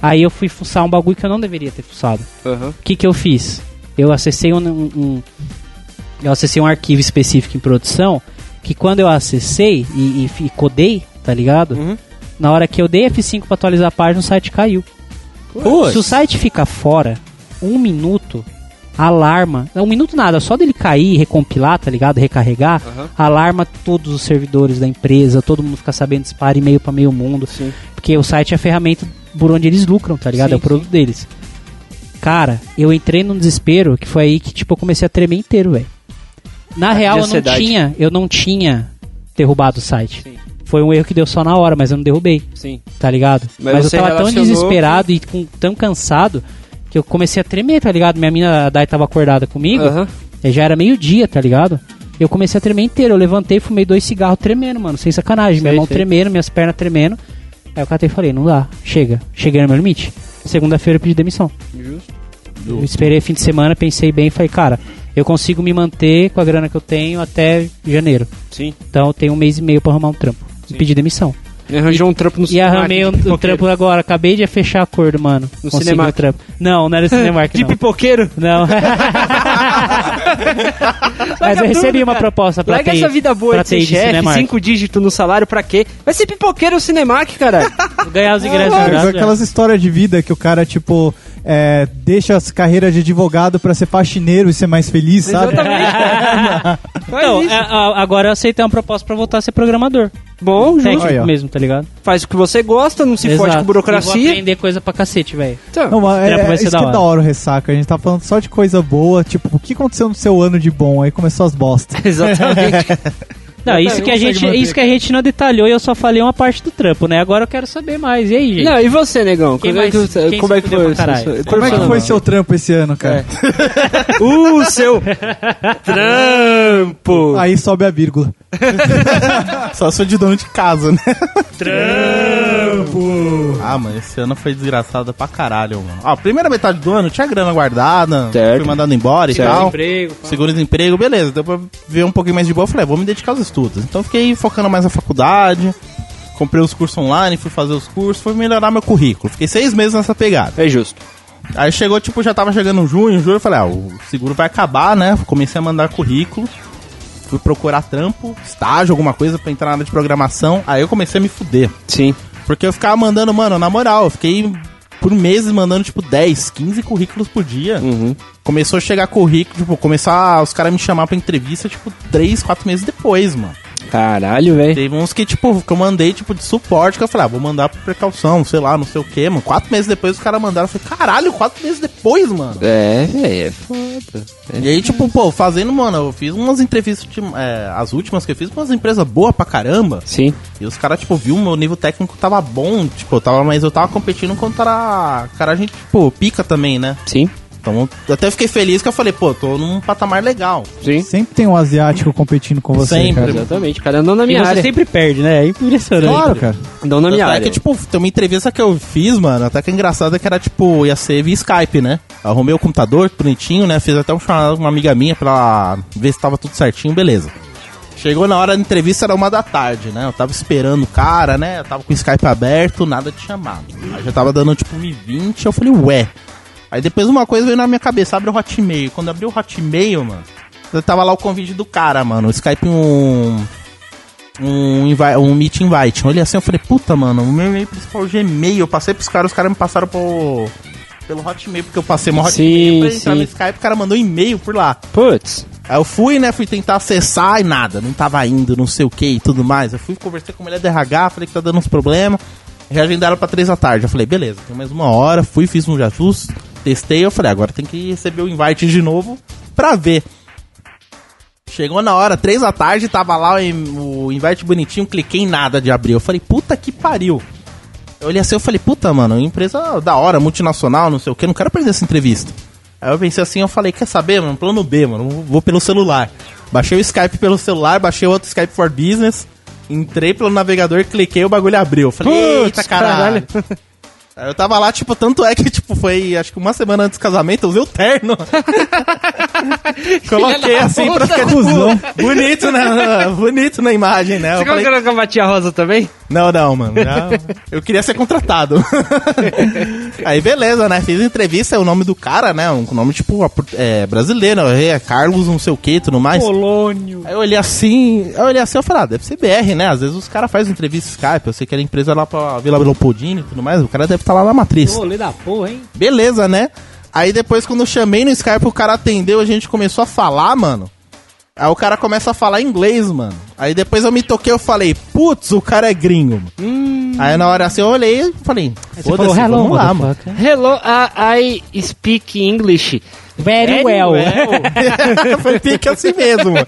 Aí eu fui fuçar um bagulho que eu não deveria ter fuçado. O que que eu fiz? Eu acessei um, um- um- eu acessei um arquivo específico em produção que quando eu acessei e, e fi- codei, tá ligado? Uhum. Na hora que eu dei F5 pra atualizar a página, o site caiu. Putz. Se o site fica fora, um minuto, alarma. Um minuto nada, só dele cair, recompilar, tá ligado? Recarregar, Aham. alarma todos os servidores da empresa, todo mundo fica sabendo, dispara e-mail pra meio mundo. Sim. Porque o site é a ferramenta por onde eles lucram, tá ligado? Sim, é o produto deles. Cara, eu entrei num desespero que foi aí que, tipo, eu comecei a tremer inteiro, velho. Na real, eu não tinha, eu não tinha derrubado o site. Sim. Foi um erro que deu só na hora, mas eu não derrubei Sim. tá ligado? Mas Mas, eu tava tão desesperado e com, tão cansado que eu comecei a tremer, tá ligado? Minha mina, a Dai, tava acordada comigo, e já era meio-dia, tá ligado? Eu comecei a tremer inteiro. Eu levantei, fumei dois cigarros tremendo, mano, sem sacanagem. Minha Sei, mão sei. tremendo, minhas pernas tremendo. Aí eu catei e falei: não dá, chega. Cheguei no meu limite. Segunda-feira eu pedi demissão. Justo. Eu esperei fim de semana, pensei bem e falei: cara, eu consigo me manter com a grana que eu tenho até janeiro. Sim. Então eu tenho um mês e meio pra arrumar um trampo. E pedi demissão. Me arranjou um trampo no E arrumei um, um trampo agora, acabei de fechar acordo, mano. No Cinemark. o trampo. Não, não era Cinemark, De não. pipoqueiro? Não. Mas eu recebi uma proposta pra Larga ter, essa vida boa de ser chefe, cinco dígitos no salário pra quê? Vai ser pipoqueiro o Cinemark, caralho. Ganhar os ingressos grátis, aquelas histórias de vida que o cara, tipo, é, deixa as carreiras de advogado pra ser faxineiro e ser mais feliz, sabe? Exatamente, Então, isso. é, a- agora eu aceitei uma proposta pra voltar a ser programador. Bom, justo. Técnico Aí, ó. mesmo, tá ligado? Faz o que você gosta, não se fode Exato. com E vou burocracia. aprender coisa pra cacete, velho. Então, Não, mas Trampo é, é ser isso da que é da hora o ressaca. A gente tá falando só de coisa boa, tipo, o que aconteceu no seu ano de bom? Aí começou as bostas. exatamente. Não, isso que, a gente, manter, isso que a gente não detalhou e eu só falei uma parte do trampo, né? Agora eu quero saber mais. E aí, gente? Não, e você, negão? Quem como é que, mais- você- quem como se é que foi? seu- Como é que foi seu trampo esse ano, cara? O seu trampo. Aí sobe a vírgula. Só sou de dono de casa, né? Trampo! Ah, mano, esse ano foi desgraçado pra caralho, mano. Ó, primeira metade do ano tinha grana guardada, Certo. fui mandado embora Certo. e tal. Emprego. Seguro desemprego, beleza. Deu pra ver um pouquinho mais de boa. Eu falei, ah, vou me dedicar aos estudos. Então fiquei focando mais na faculdade. Comprei os cursos online, fui fazer os cursos, fui melhorar meu currículo. Fiquei seis meses nessa pegada. É justo. Aí chegou, tipo, já tava chegando junho, julho, eu falei, ah, o seguro vai acabar, né? Comecei a mandar currículo. Fui procurar trampo, estágio, alguma coisa pra entrar na área de programação. Aí eu comecei a me fuder. Sim. Porque eu ficava mandando, mano, na moral, eu fiquei por meses mandando, tipo, 10, 15 currículos por dia. Uhum. Começou a chegar currículo, tipo, começar os caras me chamar pra entrevista, tipo, 3, 4 meses depois, mano. Caralho, velho. Teve uns que, tipo, que eu mandei, tipo, de suporte, que eu falei, ah, vou mandar por precaução, sei lá, não sei o que, mano. Quatro meses depois os caras mandaram, eu falei, caralho, quatro meses depois, mano. É, velho, é foda. E aí, tipo, pô, fazendo, mano, eu fiz umas entrevistas, tipo, é, as últimas que eu fiz, com umas empresas boas pra caramba. Sim. E os caras, tipo, viu, meu nível técnico tava bom, tipo, eu tava, mas eu tava competindo contra cara, a gente, tipo, pica também, né? Sim. Então, eu até fiquei feliz que eu falei, pô, tô num patamar legal. Sim. Sempre tem um asiático competindo com você, Sempre. cara. Exatamente, cara. Não na E minha você área. sempre perde, né? É impressionante. Claro, cara. Não na minha Tanto é área. que, tipo, tem uma entrevista que eu fiz, mano, até que é engraçado que era, tipo, ia ser via Skype, né? Arrumei o computador, bonitinho, né? Fiz até um chamado com uma amiga minha pra ver se tava tudo certinho, beleza. Chegou na hora da entrevista, era uma da tarde, né? Eu tava esperando o cara, né? Eu tava com o Skype aberto, nada de chamado. Aí já tava dando, tipo, 1,20, eu falei, ué. Aí depois uma coisa veio na minha cabeça, abre o Hotmail. Quando abri o Hotmail, mano, tava lá o convite do cara, mano. O Skype um... Um, um meet invite. Eu olhei assim, eu falei, puta, mano, o meu e-mail principal é o Gmail. Eu passei pros caras, os caras me passaram pro, pelo Hotmail, porque eu passei meu Hotmail Sim, pra entrar sim. no Skype, o cara mandou e-mail por lá. Putz. Aí eu fui, né, fui tentar acessar e nada, não tava indo, não sei o que e tudo mais. Eu fui, conversei com a mulher do RH, falei que tá dando uns problemas. Já agendaram pra três da tarde. Eu falei, beleza, tem mais uma hora, fui, fiz um ajustes, testei, eu falei, agora tem que receber o invite de novo pra ver. Chegou na hora, três da tarde, tava lá o, in- o invite bonitinho, cliquei em nada de abrir. Eu falei, puta que pariu. Eu olhei assim, eu falei, puta, mano, empresa da hora, multinacional, não sei o que, não quero perder essa entrevista. Aí eu pensei assim, eu falei, quer saber, mano, plano B, mano, vou pelo celular. Baixei o Skype pelo celular, baixei outro Skype for Business, entrei pelo navegador, cliquei, o bagulho abriu. Eu falei, eita caralho. Aí eu tava lá, tipo, tanto é que, tipo, foi, acho que uma semana antes do casamento, eu usei o terno. Coloquei assim pra ficar, tipo, bonito, né? Bonito na imagem, né? Eu Você falei, colocou com a Matia Rosa também? não, não, mano. já- eu queria ser contratado. Aí, beleza, né? Fiz entrevista, é o nome do cara, né? Um nome, tipo, é, brasileiro. É Carlos, não sei o que e tudo mais. Polônio. Aí eu olhei assim, eu olhei assim, eu falei, ah, deve ser BR, né? Às vezes os caras fazem entrevista Skype, eu sei que era empresa lá pra Vila Leopoldina e tudo mais, o cara deve estar lá na matriz. Rolê da porra, hein? Beleza, né? Aí depois, quando eu chamei no Skype, o cara atendeu, a gente começou a falar, mano. Aí o cara começa a falar inglês, mano. Aí depois eu me toquei, eu falei, putz, o cara é gringo, mano. Aí na hora assim eu olhei e falei, foda-se, hello, vamos lá, mano. motherfucker." Hello, I, I speak English. Very well. foi pique assim mesmo, mano.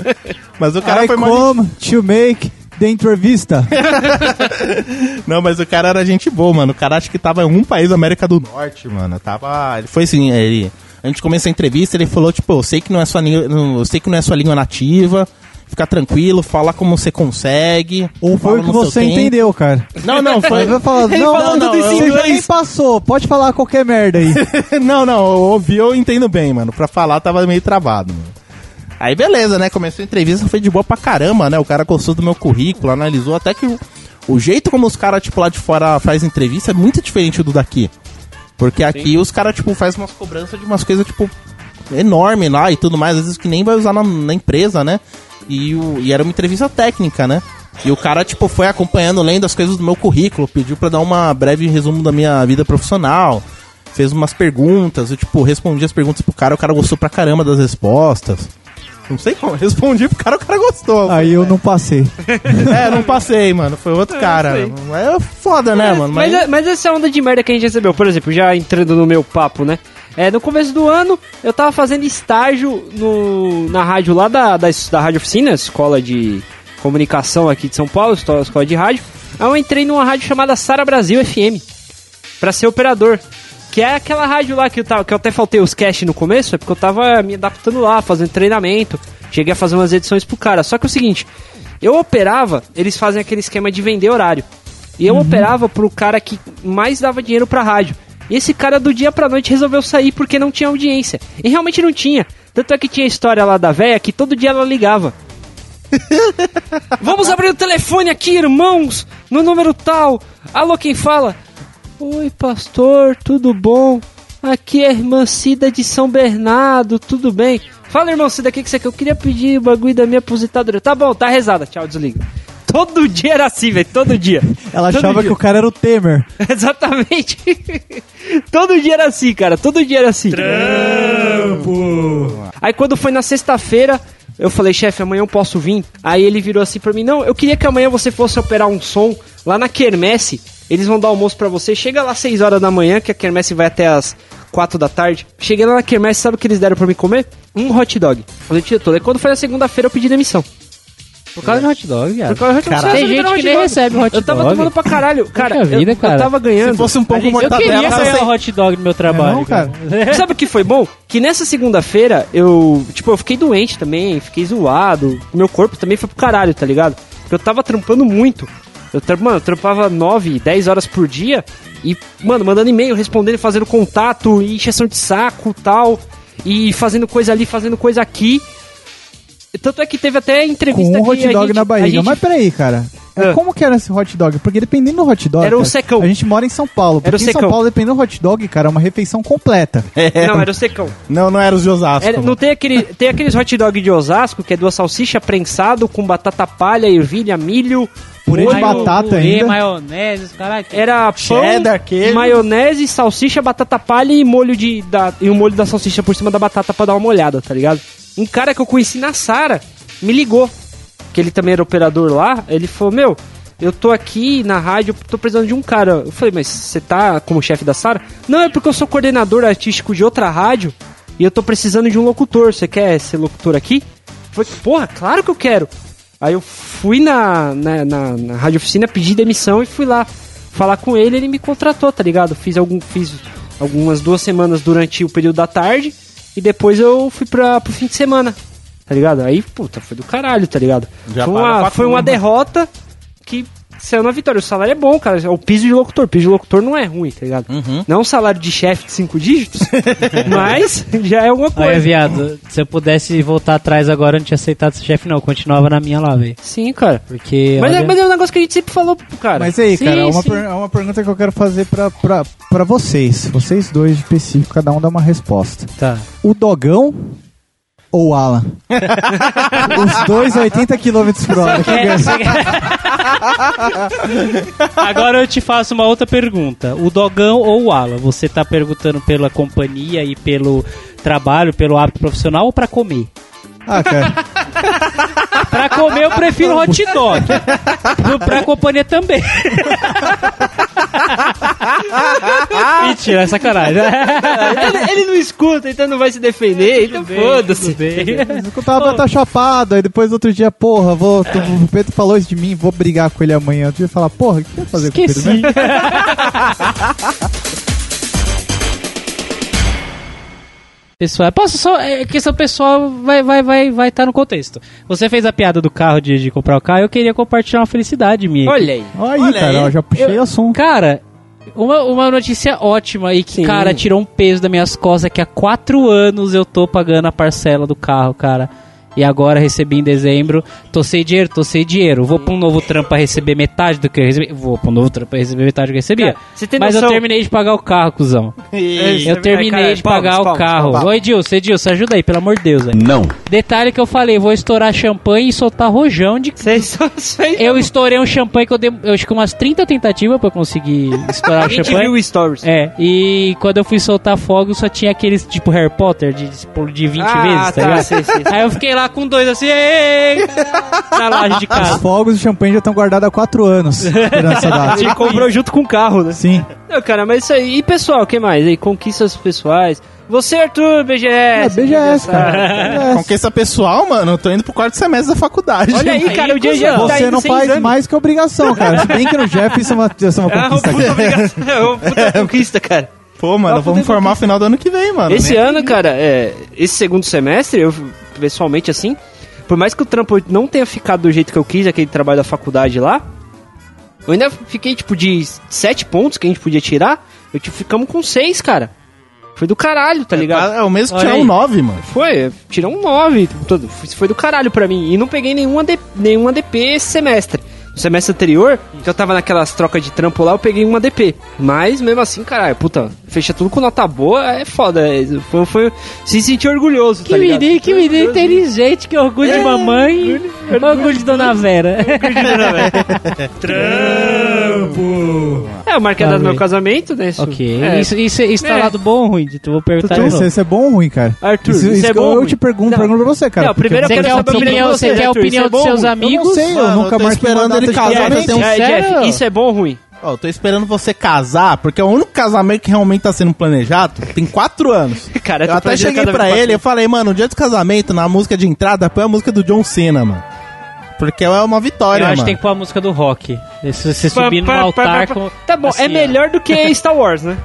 Mas o cara I foi mais... come to make the entrevista. Não, mas o cara era gente boa, mano. O cara acho que tava em algum país da América do Norte, mano. Tava. Ele foi assim, ele. A gente começou a entrevista, ele falou, tipo, eu sei que não é sua língua. não- Eu sei que não é sua língua nativa. Fica tranquilo, fala como você consegue. Ou foi o que você entendeu, cara. Não, não, foi. Ele não, falou não, em você já inglês. nem passou, pode falar qualquer merda aí. não, não, eu ouvi, eu entendo bem, mano. Pra falar tava meio travado, mano. Aí beleza, né? Começou a entrevista, foi de boa pra caramba, né? O cara gostou do meu currículo, analisou até que o, o jeito como os caras, tipo, lá de fora faz entrevista é muito diferente do daqui. Porque aqui os caras, tipo, faz umas cobranças de umas coisas, tipo, enorme lá e tudo mais, às vezes que nem vai usar na, na empresa, né? E, o, e era uma entrevista técnica, né? E o cara, tipo, foi acompanhando, lendo as coisas do meu currículo, pediu pra dar uma breve resumo da minha vida profissional, fez umas perguntas, eu, tipo, respondi as perguntas pro cara, o cara gostou pra caramba das respostas. Não sei como, respondi pro cara, o cara gostou. Aí eu não passei. É, não passei, mano, foi outro cara. sei. É foda, né, mano? Mas, Mas, mas essa onda de merda que a gente recebeu, por exemplo, já entrando no meu papo, né? É, no começo do ano, eu tava fazendo estágio no, na rádio lá da, da, da Rádio Oficina, escola de comunicação aqui de São Paulo, escola escola de rádio. Aí eu entrei numa rádio chamada Sara Brasil FM, pra ser operador. Que é aquela rádio lá que eu, tava, que eu até faltei os cast no começo, é porque eu tava me adaptando lá, fazendo treinamento. Cheguei a fazer umas edições pro cara. Só que é o seguinte, eu operava, eles fazem aquele esquema de vender horário. E eu operava pro cara que mais dava dinheiro pra rádio. E esse cara do dia pra noite resolveu sair porque não tinha audiência. E realmente não tinha. Tanto é que tinha a história lá da véia que todo dia ela ligava. Vamos abrir o telefone aqui, irmãos, no número tal. Alô, quem fala? Oi, pastor, tudo bom? Aqui é a irmã Cida de São Bernardo, tudo bem? Fala, irmão Cida, o que, que você quer? Eu queria pedir o bagulho da minha aposentadoria. Tá bom, tá rezada. Tchau, desliga. Todo dia era assim, velho, todo dia. Ela Todo achava dia. que o cara era o Temer. Exatamente. todo dia era assim, cara. Todo dia era assim. Aí quando foi na sexta-feira, Eu falei, chefe, amanhã eu posso vir? Aí ele virou assim pra mim, não, eu queria que amanhã você fosse operar um som lá na Quermesse. Eles vão dar almoço pra você. Chega lá às 6 horas da manhã, que a Quermesse vai até as 4 da tarde. Cheguei lá na Quermesse, sabe o que eles deram pra mim comer? Um hot dog. Falei, aí quando foi na segunda-feira eu pedi demissão. Por causa de hot dog, viado. Por causa do hot dog. Tem gente que hot nem dog. recebe hot Eu tava dog. tomando pra caralho. Cara, eu, vida, eu cara. tava ganhando. Se fosse um pão com Eu mortadela, queria você- ganhar um hot dog no meu trabalho. Não, cara. Sabe o que foi bom? Que nessa segunda-feira eu, tipo, eu fiquei doente também, fiquei zoado. Meu corpo também foi pro caralho, tá ligado? Porque eu tava trampando muito. Eu, mano, eu trampava 9, 10 horas por dia e, mano, mandando e-mail, respondendo, fazendo contato, e encheção de saco tal. E fazendo coisa ali, fazendo coisa aqui. Tanto é que teve até Com entrevista um que hot dog gente- na barriga. gente- Mas peraí, cara. É, Ah. Como que era esse hot dog? Porque dependendo do hot dog. Era o cara, secão. A gente mora em São Paulo. Era o Porque em São secão. Paulo, dependendo do hot dog, cara, é uma refeição completa. Não, era o secão. Não, não era os de Osasco. Era- não tem, aquele, tem aqueles hot dog de Osasco, que é duas salsicha prensado com batata palha, ervilha, milho, Purê de molho, batata purê, ainda. maionese, os caralho. Era pão, Cheddar, queijo. maionese, salsicha, batata palha e molho de da, e o molho da salsicha por cima da batata pra dar uma olhada, tá ligado? Um cara que eu conheci na Sara me ligou, que ele também era operador lá, ele falou: "Meu, eu tô aqui na rádio, tô precisando de um cara". Eu falei: "Mas você tá como chefe da Sara?" "Não, é porque eu sou coordenador artístico de outra rádio e eu tô precisando de um locutor. Você quer ser locutor aqui?" Eu falei: "Porra, claro que eu quero". Aí eu fui na, na, na, na rádio oficina, pedi demissão e fui lá falar com ele, ele me contratou, tá ligado? Fiz, algum, fiz algumas duas semanas durante o período da tarde e depois eu fui pra, pro fim de semana, tá ligado? Aí, puta, foi do caralho, tá ligado? Já foi, uma, foi uma derrota que saiu na vitória. O salário é bom, cara. O piso de locutor. O piso de locutor não é ruim, tá ligado? Uhum. Não é um salário de chefe de cinco dígitos, mas já é alguma coisa. Olha, viado, se eu pudesse voltar atrás agora, eu não tinha aceitado esse chefe, não. Eu continuava na minha lá, velho. Sim, cara. Porque. Mas, é, olha- mas é um negócio que a gente sempre falou pro cara. Mas aí, Sim, cara, uma, sim. per- é uma pergunta que eu quero fazer pra, pra, pra vocês. Vocês dois de específico, cada um dá uma resposta. Tá. O Dogão ou o Alan? Os dois a 80 km por hora. Agora eu te faço uma outra pergunta. O Dogão ou o Alan? Você tá perguntando pela companhia e pelo trabalho, pelo hábito profissional ou pra comer? Ah, cara. Pra comer eu prefiro hot dog. Pra companhia também. Mentira, é sacanagem. ele, ele não escuta, então não vai se defender, então foda-se. Eu tava tá chapado, aí depois outro dia, porra, vou, tô- o Pedro falou isso de mim, vou brigar com ele amanhã. Outro dia falar, porra, o que eu ia fazer com o Pedro? Esqueci. né? Pessoal, posso só. É, questão pessoal vai vai vai vai estar no contexto. Você fez a piada do carro de, de comprar o carro, eu queria compartilhar uma felicidade minha. Olha aí. Aí, Olha cara, aí. já puxei assunto. Cara, uma, uma notícia ótima e que, Sim. cara, tirou um peso das minhas costas que há quatro anos eu tô pagando a parcela do carro, cara. E agora recebi em dezembro. Tô sem dinheiro, tô sem dinheiro. Vou pra um novo trampo pra receber metade do que eu recebi. Vou pra um novo trampo pra receber metade do que eu recebia. Cara, Mas eu noção- terminei de pagar o carro, cuzão. Isso, Eu terminei cara, de palmas, pagar o palmas, carro. palmas. Oi, Edilson, Edilson, ajuda aí, pelo amor de Deus. velho. Não. Detalhe que eu falei, vou estourar champanhe e soltar rojão de Vocês fez. eu estourei um champanhe que eu dei, eu acho que umas 30 tentativas pra conseguir estourar o champanhe. o stories. É, e quando eu fui soltar fogo, só tinha aqueles tipo Harry Potter de explodir 20 Ah, vezes, tá, tá, ligado? sei, sei. Aí eu fiquei lá com dois assim, "Ei!" na laje de Os casa. fogos de champanhe já estão guardados há quatro anos. A gente comprou junto com o carro, né? Sim. Não, cara, mas isso aí. E pessoal, o que mais? Aí, conquistas pessoais. Você, Arthur, BGS. É, BGS, cara. Conquista pessoal, mano, eu tô indo pro quarto semestre da faculdade. Olha aí, cara, o dia já tá Você indo não faz exame. mais que obrigação, cara. Se bem que no Jeff isso é uma, isso é uma É uma conquista. puta obrigação. É uma puta conquista, cara. Pô, mano, vamos formar final do ano que vem, mano. Esse né? ano, cara, é, esse segundo semestre, eu pessoalmente assim, por mais que o trampo não tenha ficado do jeito que eu quis, aquele trabalho da faculdade lá, eu ainda fiquei, tipo, de sete pontos que a gente podia tirar, eu tipo, ficamos com seis, cara. Foi do caralho, tá ligado? É o mesmo que tirar um 9, mano. Foi, tirou um 9, todo, isso foi do caralho pra mim. E não peguei nenhum AD, nenhum ADP esse semestre. No semestre anterior, que eu tava naquelas trocas de trampo lá, eu peguei um ADP. Mas mesmo assim, caralho, puta, fecha tudo com nota boa, é foda. é, Foi, foi se sentir orgulhoso, Que tá ligado? menino, que menino inteligente, que orgulho de mamãe. Orgulho, de Dona Vera. É, eu marquei a data do meu casamento, né? Isso, Ok. é. Isso, isso, isso tá É. lado bom ou ruim? Eu vou perguntar de Isso, é bom ou ruim, cara? Arthur, isso, isso isso é bom eu ruim? te pergunto, Não. pergunto pra você, cara. Não, primeiro eu quero a opinião, de você você, quer a opinião é dos seus amigos? Eu não sei, eu nunca marquei esperando uma ele de casar, casamento. mas tem um- É? Jeff, isso é bom ou ruim? Ó, eu tô esperando você casar, porque é o único casamento que realmente tá sendo planejado tem quatro anos. Cara, eu tô até cheguei pra ele e falei, mano, no dia do casamento, na música de entrada, põe a música do John Cena, mano. Porque é uma vitória, Eu acho que mano. tem que pôr a música do rock. Se você subir no Pá, pá, altar pá, pá. com. Tá bom, assim, é ó. melhor do que Star Wars, né?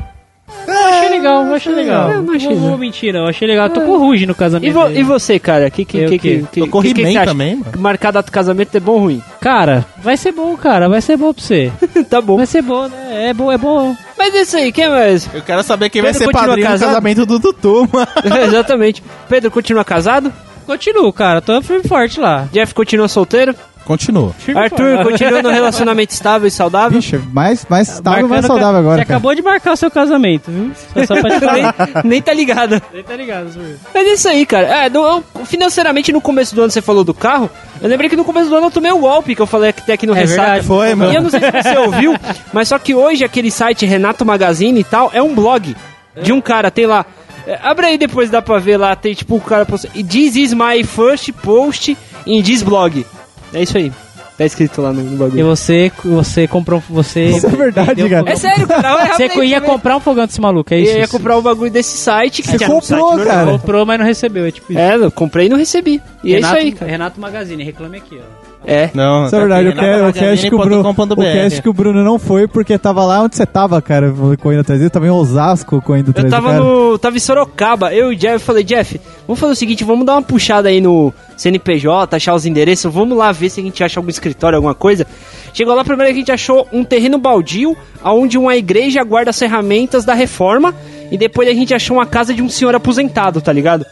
Eu achei legal, eu achei legal. Eu não achei, Vou- não. vou mentira, eu achei legal. Tô com o Ruge no casamento. E, vo- dele. e você, cara? Que, que, Eu que, que, Tô com que, que acha? também, mano. Marcar a data do casamento é bom ou ruim? Cara, vai ser bom, cara. Vai ser bom pra você. tá bom. Vai ser bom, né? É bom, é bom. Mas é isso aí, quem mais? Eu quero saber quem vai Pedro ser continua padrinho casado? do casamento do Dudu, mano. Exatamente. Pedro continua casado? Continuo, cara. Tô firme e forte lá. Jeff continua solteiro? Continua. Arthur continua no relacionamento estável e saudável? Vixe, mais, mais estável, mais saudável agora, Você cara. acabou de marcar o seu casamento, viu? Só, só pra te falar. nem, nem tá ligado. Ele tá ligado, Zuri. Mas é isso aí, cara. É, no- eu- financeiramente, no começo do ano você falou do carro. Eu lembrei que no começo do ano eu tomei o golpe que eu falei até aqui no É Ressaca. Foi, E eu mano. não sei se você ouviu, mas só que hoje aquele site Renato Magazine e tal é um blog de um cara, tem lá. é, Abre aí depois dá pra ver lá, tem tipo o cara posta. This is my first post in this blog. É isso aí. Tá escrito lá no, no E bagulho. você, você comprou. Você Isso é verdade, um cara. É sério, cara. Você ia ver. comprar um fogão desse maluco, é Eu isso? ia comprar o bagulho desse site. Que Você comprou, site cara. Comprou, mas não recebeu, é tipo isso. É, eu comprei e não recebi. E Renato, é isso aí, cara. Renato Magazine, reclame aqui, ó. É. Não, Isso é verdade, eu quero, eu quero que o Bruno, o cast que o Bruno não foi porque tava lá onde você tava, cara, correndo atrás dele, tava em Osasco correndo atrás Eu tava cara. no. Tava em Sorocaba, eu e o Jeff, falei, Jeff, vamos fazer o seguinte, vamos dar uma puxada aí no CNPJ, achar os endereços, vamos lá ver se a gente acha algum escritório, alguma coisa. Chegou lá, primeiro a gente achou um terreno baldio, onde uma igreja guarda as ferramentas da reforma, e depois a gente achou uma casa de um senhor aposentado, tá ligado?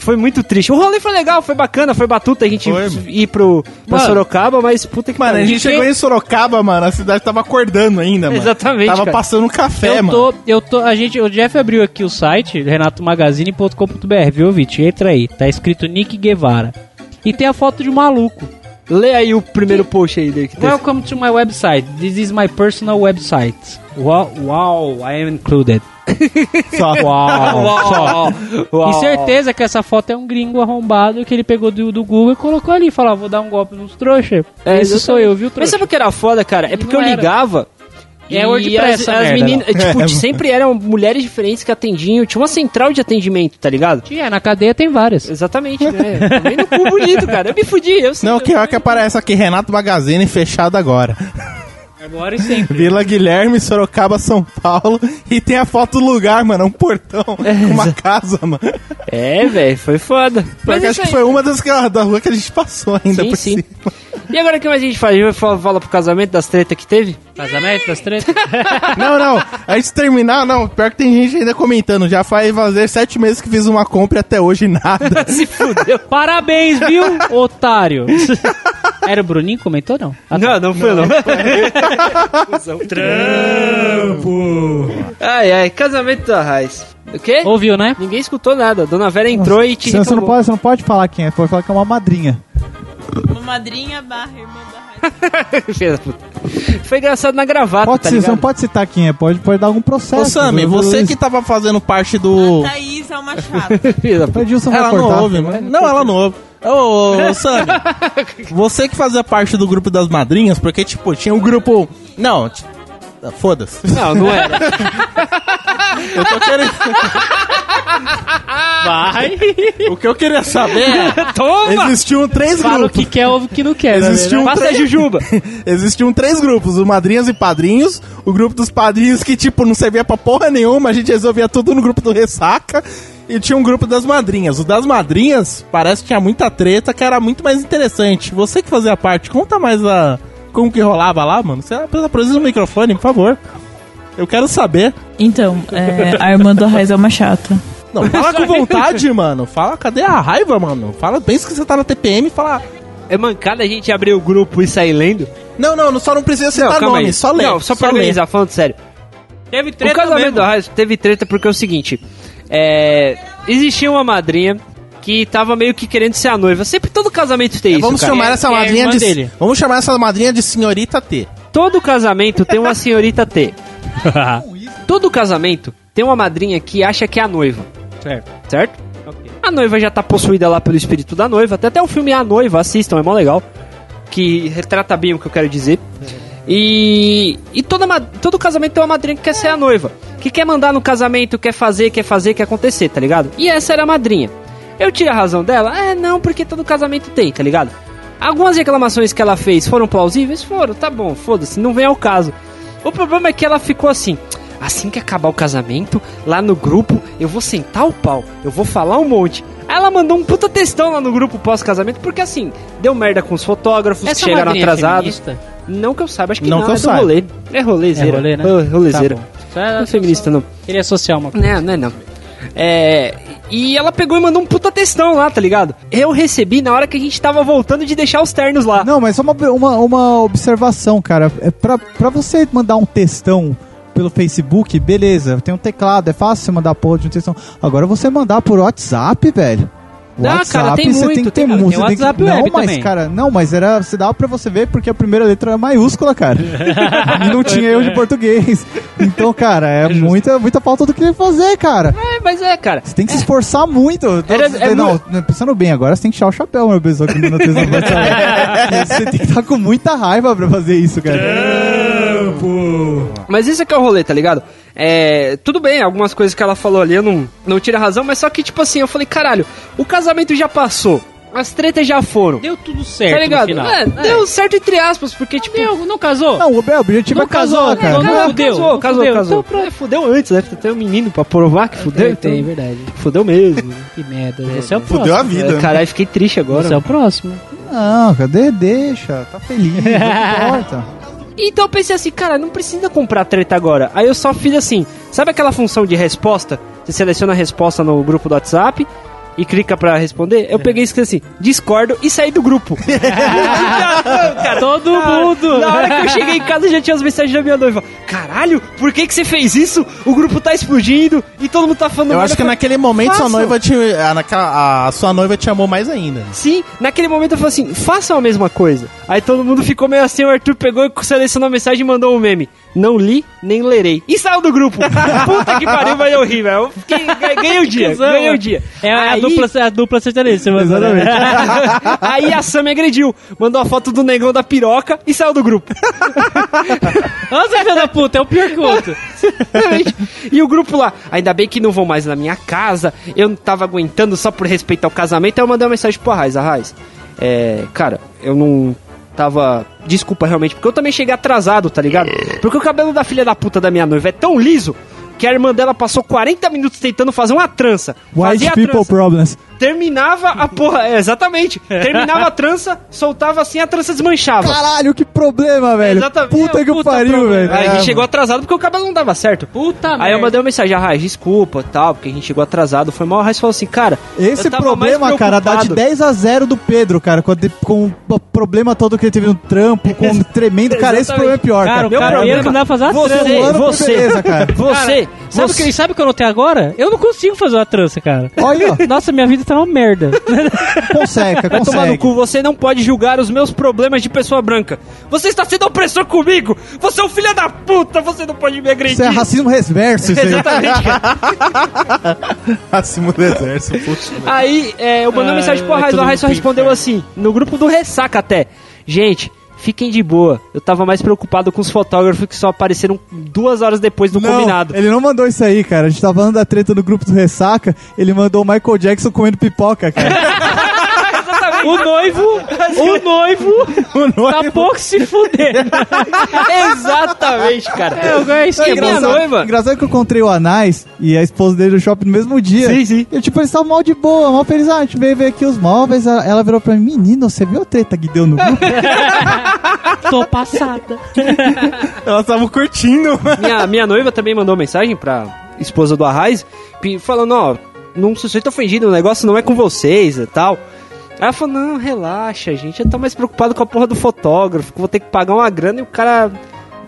Foi muito triste. O rolê foi legal, foi bacana, foi batuta a gente Foi, ir pro, pra Mano. Sorocaba, mas puta que Mano, a gente chegou em Sorocaba, mano, a cidade tava acordando ainda, mano. Exatamente, Tava cara. passando um café, eu mano. tô, eu tô, a gente, o Jeff abriu aqui o site, renatomagazine.com.br, viu, Vit? Entra aí, tá escrito Nick Guevara. E tem a foto de um maluco. Lê aí o primeiro post aí dele que tem. Welcome to my website. This is my personal website. Wow, wow I am included. Só. Uau, só. Uau. E certeza que essa foto é um gringo arrombado que ele pegou do, do Google e colocou ali. Falou, ah, vou dar um golpe nos trouxa. É, Esse sou eu, viu, Mas trouxa? sabe o que era foda, cara? É porque eu ligava. É e WordPress as, as meninas, tipo, É. sempre eram mulheres diferentes que atendiam. Tinha uma central de atendimento, tá ligado? Tinha, na cadeia tem várias. Exatamente, né? Também no cu bonito, cara. Eu me fudi, eu sei. Não, que é que aparece aqui, Renato Magazine fechado agora. Agora e sempre. Vila Guilherme, Sorocaba, São Paulo. E tem a foto do lugar, mano. Um portão com uma casa, mano. É, velho, foi foda. Mas é acho que foi uma das que, da rua que a gente passou ainda Sim, por sim. cima. E agora o que mais a gente faz? A gente fala, fala pro casamento das tretas que teve? Casamento das tretas? Não, não. Antes de terminar, não. Pior que tem gente ainda comentando. Já faz fazer sete meses que fiz uma compra e até hoje nada. Se fudeu. Parabéns, viu, otário? Era o Bruninho que comentou, não? Ah, tá. Não, não foi não. Cusão. Trampo. Ai, ai, casamento da Raiz. O quê? Ouviu, né? Ninguém escutou nada. Dona Vera entrou e te Você, você, não pode, você não pode falar quem é, pode falar que é uma madrinha. Uma madrinha barra irmã da. Foi engraçado na gravata, Pode tá não pode citar quem é, pode, pode dar algum processo. Ô, Sammy, você que tava fazendo parte do. Thaís é uma chata. O Ela não ouve, mano. Não, ela não ouve. Ô, ô, Sammy, você que fazia parte do grupo das madrinhas, porque, tipo, tinha um grupo. Não, ah, foda-se. Não, não era. Eu tô querendo. Vai! O que eu queria saber é. Toma! Existiam três Fala o grupos. que quer, ouve o que não quer. né? Passa a tre- jujuba. Existiam três grupos, o Madrinhas e Padrinhos. O grupo dos padrinhos que, tipo, não servia pra porra nenhuma, a gente resolvia tudo no grupo do Ressaca. E tinha um grupo das madrinhas. O das madrinhas parece que tinha muita treta, que era muito mais interessante. Você que fazia parte, conta mais a. Como que rolava lá, mano? Você apresenta o microfone, por favor. Eu quero saber. Então, é, a irmã do Raiz é uma chata. Não, fala com vontade, mano. Fala, cadê a raiva, mano? Fala, pensa que você tá na TPM e fala. É mancada a gente abrir o grupo e sair lendo? Não, não, só não precisa citar calma nome, aí. só lê. Não, só pra lê. organizar, falando sério. Teve O treta casamento mesmo. da Raiz teve treta porque é o seguinte: é, existia uma madrinha que tava meio que querendo ser a noiva. Sempre todo casamento tem isso. Vamos cara. chamar essa é madrinha de. dele. Vamos chamar essa madrinha de senhorita T. Todo casamento tem uma senhorita T. Todo casamento tem uma madrinha que acha que é a noiva. Certo. Certo? A noiva já tá possuída lá pelo espírito da noiva. Tem até o filme A Noiva, assistam, é mó legal. Que retrata bem o que eu quero dizer. E, e toda, todo casamento tem uma madrinha que quer ser a noiva. Que quer mandar no casamento, quer fazer, quer fazer, quer acontecer, tá ligado? E essa era a madrinha. Eu tirei a razão dela? É, não, porque todo casamento tem, tá ligado? Algumas reclamações que ela fez foram plausíveis? Foram, tá bom, foda-se, não vem ao caso. O problema é que ela ficou assim. Assim que acabar o casamento, lá no grupo, eu vou sentar o pau, eu vou falar um monte. Aí ela mandou um puta textão lá no grupo pós-casamento, porque assim, deu merda com os fotógrafos que chegaram é atrasados. feminista? Não que eu saiba, acho que Não não, que eu é do saiba. rolê. É rolezeira. É rolê, né? É rolezeira. Tá. Só não era- é feminista, não. Queria associar uma coisa. Não, não é não. É. E ela pegou e mandou um puta textão lá, tá ligado? Eu recebi na hora que a gente tava voltando de deixar os ternos lá. Não, mas só uma, uma, uma observação, cara. É pra, pra você mandar um textão pelo Facebook, beleza, tem um teclado, é fácil mandar porra de um textão. Agora você mandar por WhatsApp, velho. Ah, cara, tem você muito, tem que ter tem- música. tem você tem que- WhatsApp Não, Web mas, também. cara, não, mas era. Você dava pra você ver porque a primeira letra é maiúscula, cara. e não tinha eu de português. Então, cara, é muita, muita falta do que fazer, cara. É, mas é, cara. Você tem que se esforçar muito. Era- Você- é não, pensando bem, agora você tem que tirar o chapéu, meu pessoal, que no WhatsApp. Você tem que estar com muita raiva pra fazer isso, cara. Mas isso é que é o rolê, tá ligado? É. Tudo bem, algumas coisas que ela falou ali eu não, não tiro a razão, mas só que, tipo assim, eu falei, caralho, o casamento já passou. As tretas já foram. Deu tudo certo tá ligado? no final. É, deu certo entre aspas, porque, tipo. Deu, não casou? Não, o objetivo Não é casar, casou, cara. não, Casou, fudeu, casou, não casou, fudeu. casou. Então, É, fudeu antes, né? Tem um menino pra provar que fudeu. tem, então- verdade. Fudeu mesmo. Que merda. Você é o próximo. Fudeu a vida. É, caralho, fiquei triste agora. Você é o próximo. Não, cadê? Deixa, tá feliz, não importa. Então eu pensei assim, cara, não precisa comprar treta agora. Aí eu só fiz assim, sabe aquela função de resposta? Você seleciona a resposta no grupo do WhatsApp e clica pra responder. Eu peguei e escrevi assim, discordo e saí do grupo. Cara, Todo na- mundo. Na hora que eu cheguei em casa já tinha as mensagens da minha noiva. Caralho, por que que você fez isso? O grupo tá explodindo e todo mundo tá falando Eu merda." acho que naquele momento sua noiva te. A, a sua noiva te amou mais ainda. Sim, naquele momento eu falei assim, façam a mesma coisa. Aí todo mundo ficou meio assim, o Arthur pegou e selecionou a mensagem e mandou um meme. Não li, nem lerei. E saiu do grupo. Puta que pariu, vai eu rir, velho. Ganhei o dia, ganhei o dia. É a Aí- dupla, a dupla sertaneja. né? Aí a Sam me agrediu. Mandou a foto do negão da piroca e saiu do grupo. Nossa, filho da puta, é o pior o. Exatamente. e o grupo lá, ainda bem que não vão mais na minha casa, eu não tava aguentando só por respeito ao casamento, aí eu mandei uma mensagem pro Arraiz, Arraiz, é, cara, eu não tava, desculpa realmente, porque eu também cheguei atrasado, tá ligado? Porque o cabelo da filha da puta da minha noiva é tão liso que a irmã dela passou 40 minutos tentando fazer uma trança. White people trança, problems. Terminava a porra, é, exatamente, terminava a trança, soltava assim, a trança desmanchava. Caralho, que problema, velho. Exatamente. Puta É, que puta pariu, problema. velho. Aí a gente É, chegou atrasado porque o cabelo não dava certo. Puta Aí eu mandei uma mensagem, ah, Raiz, desculpa, tal, porque a gente chegou atrasado, foi mal. A Raiz falou assim, cara, Esse eu tava mais problema, cara, dá de preocupado. 10 a 0 do Pedro, cara, com, a de- com o problema todo que ele teve no trampo, com o tremendo. Cara, esse problema é pior, Cara, cara. o Meu cara problema- não dá pra fazer a Você, trança. Você, beleza, cara. você, Sabe o você, que, sabe o que eu notei agora? Eu não consigo fazer uma trança, cara. Olha, ó, Nossa, minha vida tá uma merda. consegue, vai tomar no consegue. cu, você não pode julgar os meus problemas de pessoa branca. Você está sendo opressor comigo. Você é um filho da puta, você não pode me agredir. Isso é racismo reverso, isso aí. Exatamente, cara. Do exército, putz. Aí é, eu mandei uma mensagem pro vai Arraiz, o Arraiz só respondeu assim, no grupo do Ressaca até. Gente, fiquem de boa. Eu tava mais preocupado com os fotógrafos que só apareceram duas horas depois do Não, combinado. ele não mandou isso aí, cara. A gente tava falando da treta do grupo do Ressaca, ele mandou o Michael Jackson comendo pipoca, cara. O noivo, o noivo, tá pouco se fudendo. Exatamente, cara. É, eu ganhei isso que é bom. noiva? Engraçado que eu encontrei o Anais e a esposa dele no shopping no mesmo dia. Sim, sim. E tipo, eles estavam mal de boa, mal feliz. Ah, a gente veio ver aqui os móveis. Ela virou pra mim, menino, você viu a treta que deu no grupo? Tô passada. Elas estavam curtindo. minha, minha noiva também mandou mensagem pra esposa do Arraiz, falando, ó, não se sinta ofendido, o negócio não é com vocês e tal. Aí ela falou, não, relaxa, gente, eu tô mais preocupado com a porra do fotógrafo, que eu vou ter que pagar uma grana e o cara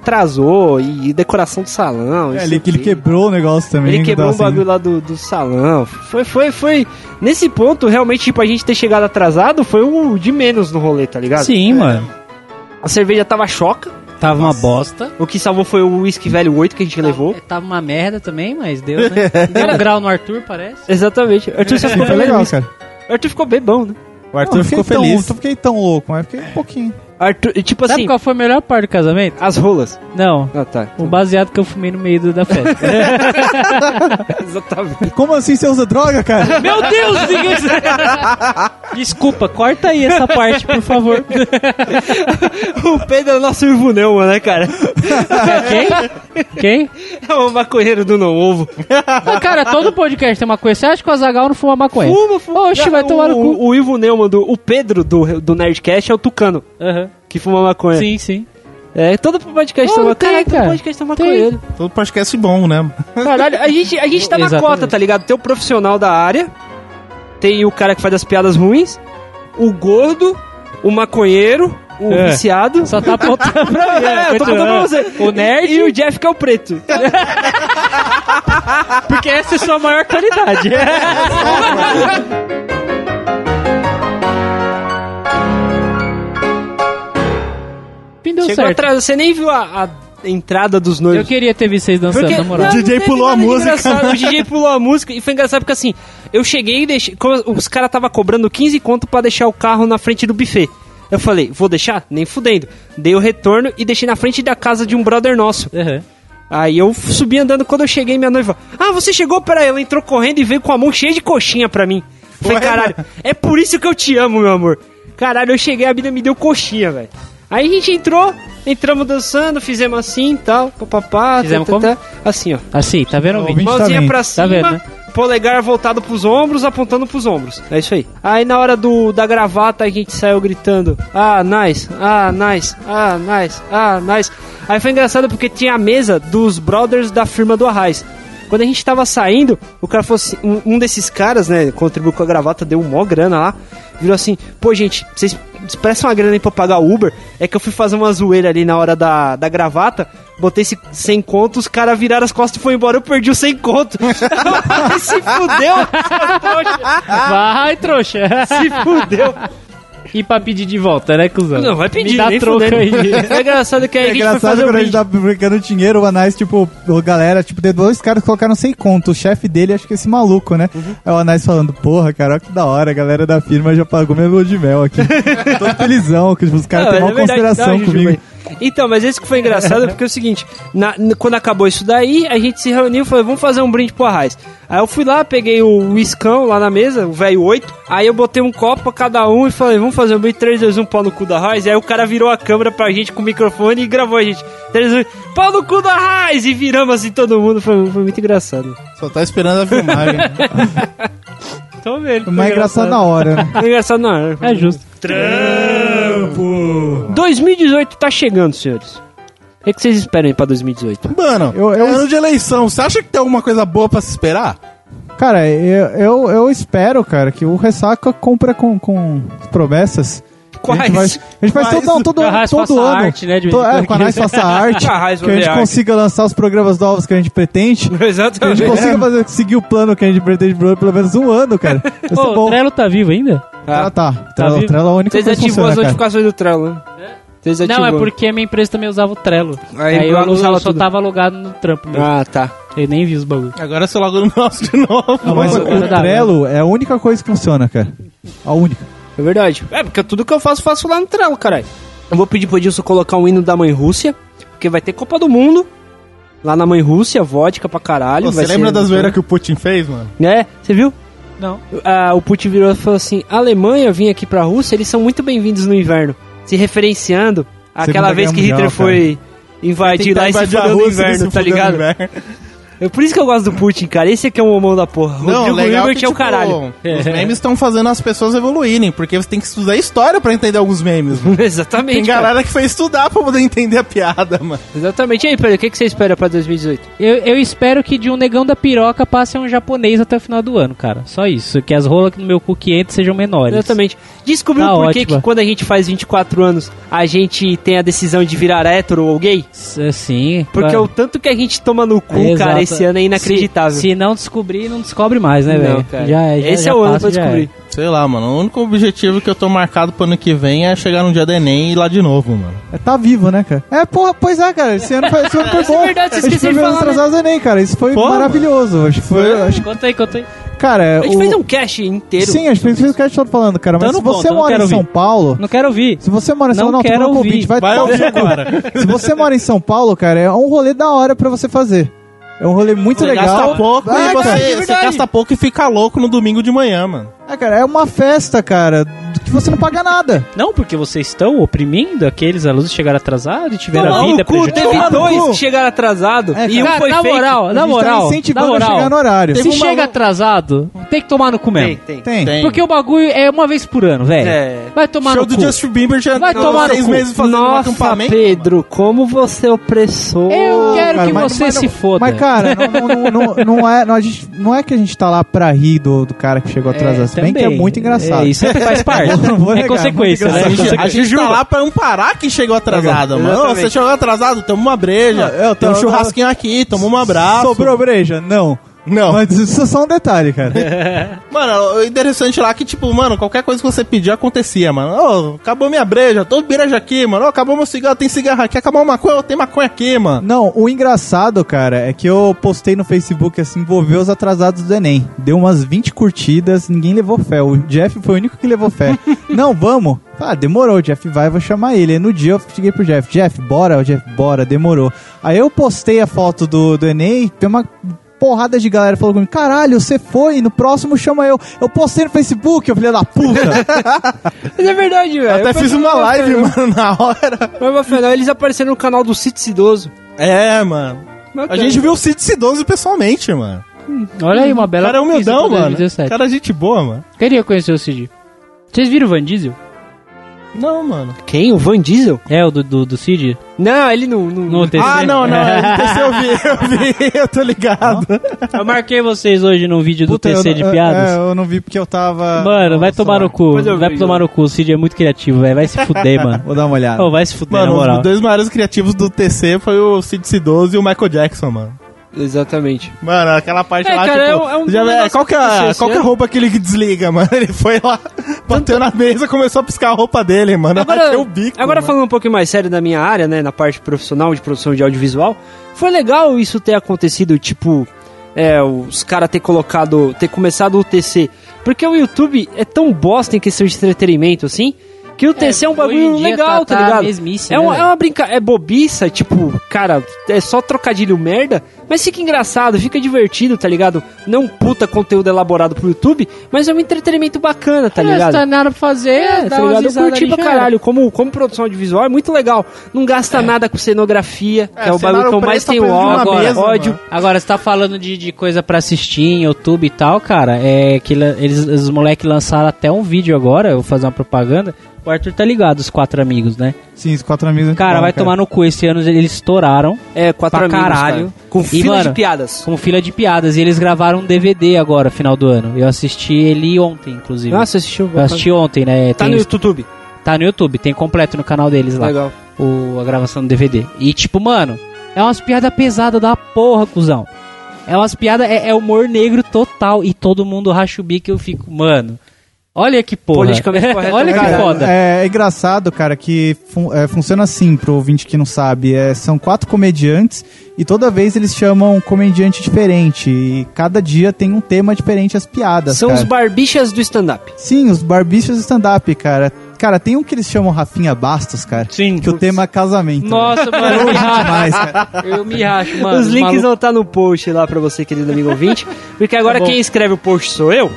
atrasou, e decoração do salão. É, ele, que ele quebrou o negócio também. Ele que quebrou um tava assim. bagulho lá do, do salão. Foi, foi, foi. Nesse ponto, realmente, tipo, a gente ter chegado atrasado foi o de menos no rolê, tá ligado? Sim, mano. A cerveja tava choca. Tava uma bosta. O que salvou foi o whisky velho 8 que a gente levou. Tava, tava uma merda também, mas deu, né? Deu um grau no Arthur, parece. Exatamente. Arthur só ficou Foi bebendo legal, cara. Arthur ficou bebão, né? O Arthur ficou tão- feliz. Não fiquei tão louco, mas fiquei um pouquinho. Arthur, tipo Sabe assim, qual foi a melhor parte do casamento? as rolas. Não. Ah, tá. O baseado que eu fumei no meio da festa. Exatamente. Como assim você usa droga, cara? Meu Deus! ninguém- Desculpa, corta aí essa parte, por favor. o Pedro é o nosso Ivunelma, né, cara? Quem? Quem? É o maconheiro do não ovo. Ah, cara, todo podcast tem maconha. Você acha que o Azagal não fuma maconha? Fuma, fuma. Oxe, vai tomar no cu. O, o Ivo Neumann, do, o Pedro do, do Nerdcast é o Tucano, Aham. Que fuma maconha. Sim, sim. É, todo podcast Oh, tem tem, maconha. Todo podcast tem maconheiro. Todo podcast bom, né? Caralho, a gente, a gente tá na Exatamente. cota, tá ligado? Tem o profissional da área, tem o cara que faz as piadas ruins, o gordo, o maconheiro, o É. viciado. Só tá apontando pra mim. É, eu tô contando pra você. O nerd E o Jeff que é o preto. Porque essa é a sua maior qualidade. Fim deu Chegou certo. atrás, você nem viu a, a entrada dos Eu noivos. queria ter visto vocês dançando, Porque- na moral. não, O DJ pulou a música. engraçado. O DJ pulou a música e foi engraçado porque assim, eu cheguei e deixei. Os caras tava cobrando 15 conto pra deixar o carro na frente do buffet. Eu falei, vou deixar? Nem fudendo. Dei o retorno e deixei na frente da casa de um brother nosso. Aham. Aí eu subi andando quando eu cheguei, minha noiva. Ah, você chegou? Peraí, ela entrou correndo e veio com a mão cheia de coxinha pra mim. Falei, Ué, caralho, é por isso que eu te amo, meu amor. Caralho, eu cheguei, a mina me deu coxinha, velho. Aí a gente entrou, entramos dançando, fizemos assim e tal, papapá, Fizemos tá, tá, tá. assim, ó. Assim, tá vendo o? Tá Mãozinha pra Tá cima, vendo, né? polegar voltado pros ombros, apontando pros ombros. É isso aí. Aí na hora do, da gravata a gente saiu gritando: Ah, nice, ah, nice, ah, nice, ah, nice. Aí foi engraçado porque tinha a mesa dos brothers da firma do Arraiz. Quando a gente tava saindo, o cara falou assim: um, um desses caras, né, contribuiu com a gravata, deu mó grana lá. Virou assim: Pô, gente, vocês prestam uma grana aí pra pagar o Uber? É que eu fui fazer uma zoeira ali na hora da, da gravata. Botei esse 100 conto, os caras viraram as costas e foi embora. Eu perdi o 100 conto. Se fudeu, trouxa. Vai, trouxa. Se fudeu. E pra pedir de volta, né, cuzão? Não, vai pedir, Me dá nem fudendo. aí. É engraçado que aí É a gente foi engraçado fazer o quando a gente tá brincando dinheiro, o Anais, tipo, o galera, tipo, de dois caras que colocaram sem conto. O chefe dele, acho que é esse maluco, né? Uhum. Aí o Anais falando, porra, cara, olha que da hora, a galera da firma já pagou minha lua de mel aqui. Tô felizão, que tipo, os caras têm é uma verdade, consideração comigo. Então, mas esse que foi engraçado porque é o seguinte: na- quando acabou isso daí, a gente se reuniu e falou, vamos fazer um brinde pro Arraiz. Aí eu fui lá, peguei o uiscão lá na mesa, o velho 8. Aí eu botei um copo pra cada um e falei, vamos fazer um brinde 3, 2, 1, pau no cu da Raiz. Aí o cara virou a câmera pra gente com o microfone e gravou a gente. 3, 2, 1, pau no cu da Raiz! E viramos assim todo mundo. Foi, foi muito engraçado. Só tá esperando a filmagem. Então, velho. Foi mais engraçado na hora, né? Engraçado na hora. É justo. 2018 tá chegando, senhores. O que, que vocês esperam aí pra 2018? Mano, Eu- eu- é ano de eleição. Você acha que tem alguma coisa boa pra se esperar? Cara, eu, eu, eu espero, cara, que o Ressaca compra com, com promessas. A gente, vai, Quais? a gente faz Quais? todo, não, todo, a todo faça ano. arte, né, de To- é, com a faça arte. Que a a gente consiga lançar os programas novos que a gente pretende. Que a Exatamente. gente consiga fazer, seguir o plano que a gente pretende por pelo menos um ano, cara. Vai Ô, o. Trello tá vivo ainda? Ah, tá. Trello, vivo? Trello é a única Você coisa que desativou funciona, as cara. notificações do Trello, né? Você desativou. Não, é porque a minha empresa também usava o Trello. Aí Aí, eu, usava eu só tudo. tava logado no trampo mesmo. Ah, tá. Eu nem vi os bagulho. Agora você logo no nosso de novo. Não, mas o Trello é a única coisa que funciona, cara. A única. É verdade. É, porque tudo que eu faço, faço lá no Trello, caralho. Eu vou pedir pro Edilson colocar um hino da Mãe Rússia, porque vai ter Copa do Mundo. Lá na Mãe Rússia, vodka pra caralho. Você vai lembra ser- das zoeiras que o Putin fez, mano? É, você viu? Não. Ah, o Putin virou e falou assim: a Alemanha vinha aqui pra Rússia, eles são muito bem-vindos no inverno. Se referenciando àquela Segunda vez que Hitler Mundial, foi invadir lá e se a fudeu no inverno, tá ligado? É por isso que eu gosto do Putin, cara. Esse aqui é um homão da porra. Rodrigo legal Hilbert que, é o tipo, caralho. Os memes estão fazendo as pessoas evoluírem, porque você tem que estudar história pra entender alguns memes, mano. Exatamente. Tem cara. galera que foi estudar pra poder entender a piada, mano. Exatamente. E aí, Pedro, o que, que você espera pra 2018? Eu, eu espero que de um negão da piroca passe a um japonês até o final do ano, cara. Só isso. Que as rolas no meu cu que entram sejam menores. Exatamente. Descobriu Tá por que, quando a gente faz 24 anos, a gente tem a decisão de virar hétero ou gay? S- Sim. Porque claro. o tanto que a gente toma no cu, Exatamente. cara, esse ano é inacreditável. Se, se não descobrir, não descobre mais, né, Não, velho? cara. Já, já, Esse já é o ano pra já descobrir. Sei lá, mano. O único objetivo que eu tô marcado pro ano que vem é chegar no dia do Enem e ir lá de novo, mano. É, tá vivo, né, cara? É, porra, pois é, cara. Esse ano foi, esse ano foi é bom. verdade, você a gente esqueceu foi de falar, né? Enem, cara. Isso foi Pô, maravilhoso. Acho que foi. Acho, que- Conta aí, conta aí. cara, A gente o... fez um cast inteiro. Sim, a gente fez o que a gente tá falando, cara. Mas Então se não você conta, não mora quero em São ouvir. Paulo. Não quero ouvir. Se você mora em São Não Paulo, quero tô falando com o ouvir. ouvinte, vai, Vai ouvir agora. Se você mora em São Paulo, cara, é um rolê da hora pra você fazer. É um rolê muito Você legal. gasta pouco Ah, e cara, você, é você gasta pouco e fica louco no domingo de manhã, mano. É, cara, é uma festa, cara, você não paga nada. Não, porque vocês estão oprimindo aqueles alunos que chegaram atrasados e tiveram Toma a no vida cu, prejudicada. teve no dois que chegaram atrasados É, e um foi na fake. moral, na tá moral, na incentivando a moral. chegar no horário. Se um chega atrasado, tem que tomar no cu mesmo. Tem, tem. Tem. Tem. Porque o bagulho é uma vez por ano, velho. É. Vai tomar show no do cu. Justin Bieber já Vai tomar no seis cu. meses fazendo um Nossa, acampamento. Pedro, como você é opressor. Eu quero Cara, que mas- você mas se foda. Mas, cara, não, não, não, não- é, não, a gente, não é que a gente tá lá pra rir do, do cara que chegou atrasado. Se bem que é muito engraçado. É, isso faz parte. Não vou é negar, consequência, muito né? A É gente, a consequência. gente tá lá pra amparar quem chegou atrasado, mano. Ô, você chegou atrasado, toma uma breja. Não, eu Tem um churrasquinho aqui, toma um abraço. Sobrou breja? Não. Não. Mas isso é só um detalhe, cara. Mano, o interessante lá é que, tipo, mano, qualquer coisa que você pedir acontecia, mano. Ô, acabou minha breja, tô breja aqui, mano. Ô, acabou meu cigarro, tem cigarro aqui. Acabou uma maconha, tem maconha aqui, mano. Não, o engraçado, cara, é que eu postei no Facebook assim, vou ver os atrasados do Enem. Deu umas 20 curtidas, ninguém levou fé. O Jeff foi o único que levou fé. Não, vamos. Ah, demorou, o Jeff vai, vou chamar ele. Aí no dia eu cheguei pro Jeff, Jeff, bora, o Jeff, bora, demorou. Aí eu postei a foto do, do Enem, tem uma porrada de galera falou comigo, caralho, você foi, no próximo chama eu. Eu postei no Facebook, eu filho da puta. Mas é verdade, velho. Até fiz uma live, mano, na hora. Mas afinal, eles apareceram no canal do Cid Cidoso. É, mano. A Bacana. gente viu o Cid Cidoso pessoalmente, mano. Olha aí, uma O bela cara é humildão, mano. 2017. Cara, gente boa, mano. Queria conhecer o Cid. Vocês viram o Van Diesel? Não, mano. Quem? O Van Diesel? É, o do, do, do Cid? Não, ele não. não... No TC? Ah, não, não. Esse eu vi, eu vi, eu tô ligado. Eu marquei vocês hoje num vídeo do Puta, TC eu, de piadas. É, eu não vi porque eu tava. Mano, vai tomar no cu. Vai vejo. tomar no cu. O Cid é muito criativo, velho. Vai se fuder, mano. Vou dar uma olhada. Ô, vai se fuder, Mano, na moral. os dois maiores criativos do TC foi o Cid Cidoso e o Michael Jackson, mano. Exatamente. Mano, aquela parte É, lá, cara, tipo... é um- é um já, qual que que é, qual que é a esse roupa que ele desliga, mano? Ele foi lá, bateu na mesa, começou a piscar a roupa dele, mano. Agora, Bateu o bico, agora mano. falando um pouquinho mais sério da minha área, né, na parte profissional de produção de audiovisual, foi legal isso ter acontecido, tipo, é, os caras ter colocado, ter começado o TC, porque o YouTube é tão bosta em questão de entretenimento, assim, que o TC é, um hoje em bagulho dia legal, tá- tá, tá ligado? mesmice, é, né, uma, velho? é uma brinca, é bobiça, tipo, cara, é só trocadilho merda, mas fica engraçado, fica divertido, tá ligado? Não um puta conteúdo elaborado pro YouTube, mas é um entretenimento bacana, tá É, ligado? Se tá nada pra fazer, É, dá tá ligado? Eu curti pra caralho. Como, como produção audiovisual é muito legal. Não gasta nada com cenografia, que é o bagulho que eu mais tá tenho ódio. mesa, ódio. Agora, você tá falando de, de coisa pra assistir em YouTube e tal, cara, é que eles, os moleques lançaram até um vídeo agora, eu vou fazer uma propaganda. O Arthur tá ligado, os quatro amigos, né? Sim, os quatro amigos. Cara, vai tomar no cu. Esse ano eles estouraram É, quatro Pra amigos, caralho. cara. Com E, fila mano, de piadas. com fila de piadas. E eles gravaram um DVD agora, final do ano. Eu assisti ele ontem, inclusive. Nossa, assistiu? eu assisti ontem, né? Tá Tem- no YouTube. tá no YouTube, tem completo no canal deles lá. Legal. o, a gravação do DVD. E tipo, mano, é umas piadas pesadas da porra, cuzão. É umas piadas, é, é humor negro total. E todo mundo racha o bico eu fico, mano. Olha que porra. Politicamente correto olha que caralho. foda. É, é engraçado, cara, que fun- é, funciona assim, pro ouvinte que não sabe. É, são quatro comediantes e toda vez eles chamam um comediante diferente. E cada dia tem um tema diferente as piadas. São cara. os barbichas do stand-up. Sim, os barbichos stand-up, cara. Cara, tem um que eles chamam Rafinha Bastos, cara. Sim. Que o tema é casamento. Nossa, mano, eu me racho. demais, cara. Eu me racho, mano. os links maluco- vão estar no post lá pra você, querido amigo ouvinte. Porque agora Tá quem escreve o post sou eu.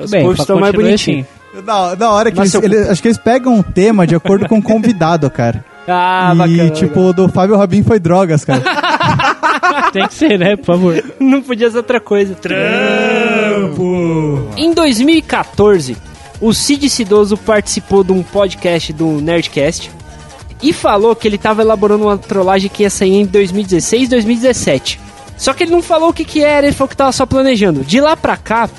Os Bem, posts estão mais bonitinhos. Da, da hora que eles, seu- eles- Acho que eles pegam um tema de acordo com o convidado, cara. Ah, e, bacana. tipo, o do Fábio Robin foi drogas, cara. Tem que ser, né, por favor. Não podia ser outra coisa. Trampo! Em 2014, o Cid Cidoso participou de um podcast do Nerdcast e falou que ele estava elaborando uma trollagem que ia sair em 2016 2017. Só que ele não falou o que, que era, ele falou que tava só planejando. De lá pra cá,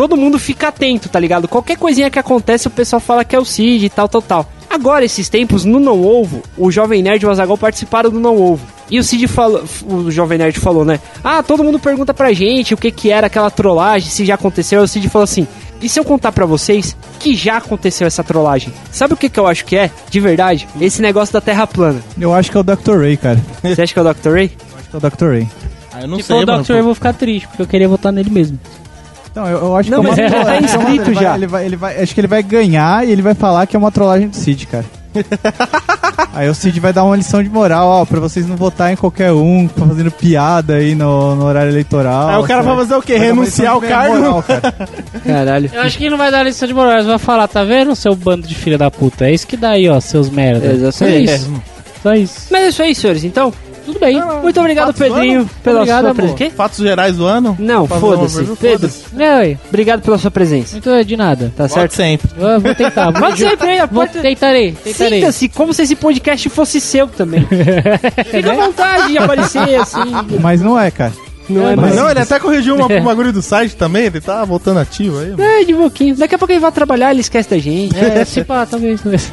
todo mundo fica atento, tá ligado? Qualquer coisinha que acontece, o pessoal fala que é o Cid e tal, tal, tal. Agora, esses tempos, no Não Ovo, o Jovem Nerd e o Azagal participaram do Não Ovo. E o Cid falou, o Jovem Nerd falou, né? Ah, todo mundo pergunta pra gente o que que era aquela trollagem, se já aconteceu. Aí o Cid falou assim: e se eu contar pra vocês que já aconteceu essa trollagem? Sabe o que que eu acho que é? De verdade? Esse negócio da Terra plana. Eu acho que é o Dr. Ray, cara. Você acha que é o Dr. Ray? Eu acho que é o Dr. Ray. Ah, eu não Se sei, for o mano. Doctor, eu vou ficar triste, porque eu queria votar nele mesmo. Então, eu, eu acho Não, que é mas uma ele tá inscrito já. Ele vai, ele vai, acho que ele vai ganhar e ele vai falar que é uma trollagem do Cid, cara. aí o Cid vai dar uma lição de moral, ó, pra vocês não votarem em qualquer um, tá fazendo piada aí no, no horário eleitoral. Aí o cara vai fazer o quê? Uma Renunciar ao de cargo? moral, cara. Caralho. Eu acho que ele não vai dar lição de moral, ele vai falar, tá vendo, seu bando de filha da puta? É isso que dá aí, ó, seus merda. Exatamente. Só isso. Só isso. Mas é isso aí, senhores. Então, Tudo bem. muito obrigado, fatos Pedrinho, pela Obrigado, sua presença. Fatos gerais do ano? Não, foda-se. Pedro, aí. obrigado pela sua presença. Muito de nada. Tá Volte certo? sempre. Eu vou tentar. Pode sempre aí, a Vou, porta... tentarei, tentarei. Sinta-se como se esse podcast fosse seu também. Fica à vontade de aparecer assim. Mas não é, cara. Não é Mas mais. não, ele até corrigiu uma, um bagulho do site também, ele tá voltando ativo aí. mano. É, de pouquinho. Daqui a pouco ele vai trabalhar, ele esquece da gente. É, se pá, talvez. talvez.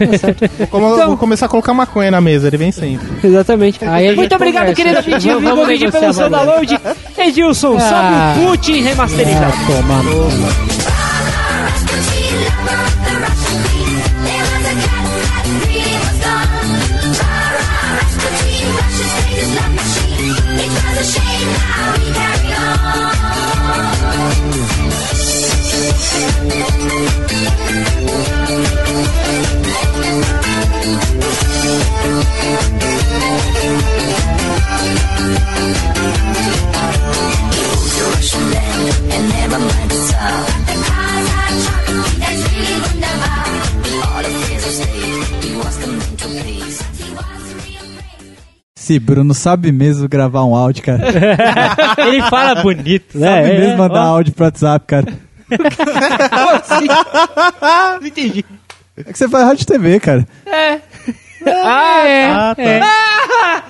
Vou, como- Então- vou começar a colocar maconha na mesa, ele vem sempre. Exatamente. Aí Muito obrigado, querido. Vamos- Vivo vamos vídeo pelo seu valor. download. Edilson, Ah. sobe o Putin remasterizado. Ah, toma Esse Bruno sabe mesmo gravar um áudio, cara. Ele fala bonito, né? Sabe É, mesmo mandar ó. áudio pro WhatsApp, cara. Não entendi. É que você faz rádio e TV, cara. Ah, é. Ah, tá.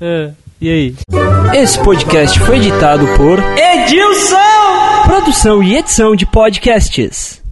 É. E aí? Esse podcast foi editado por Edilson! Produção e edição de podcasts.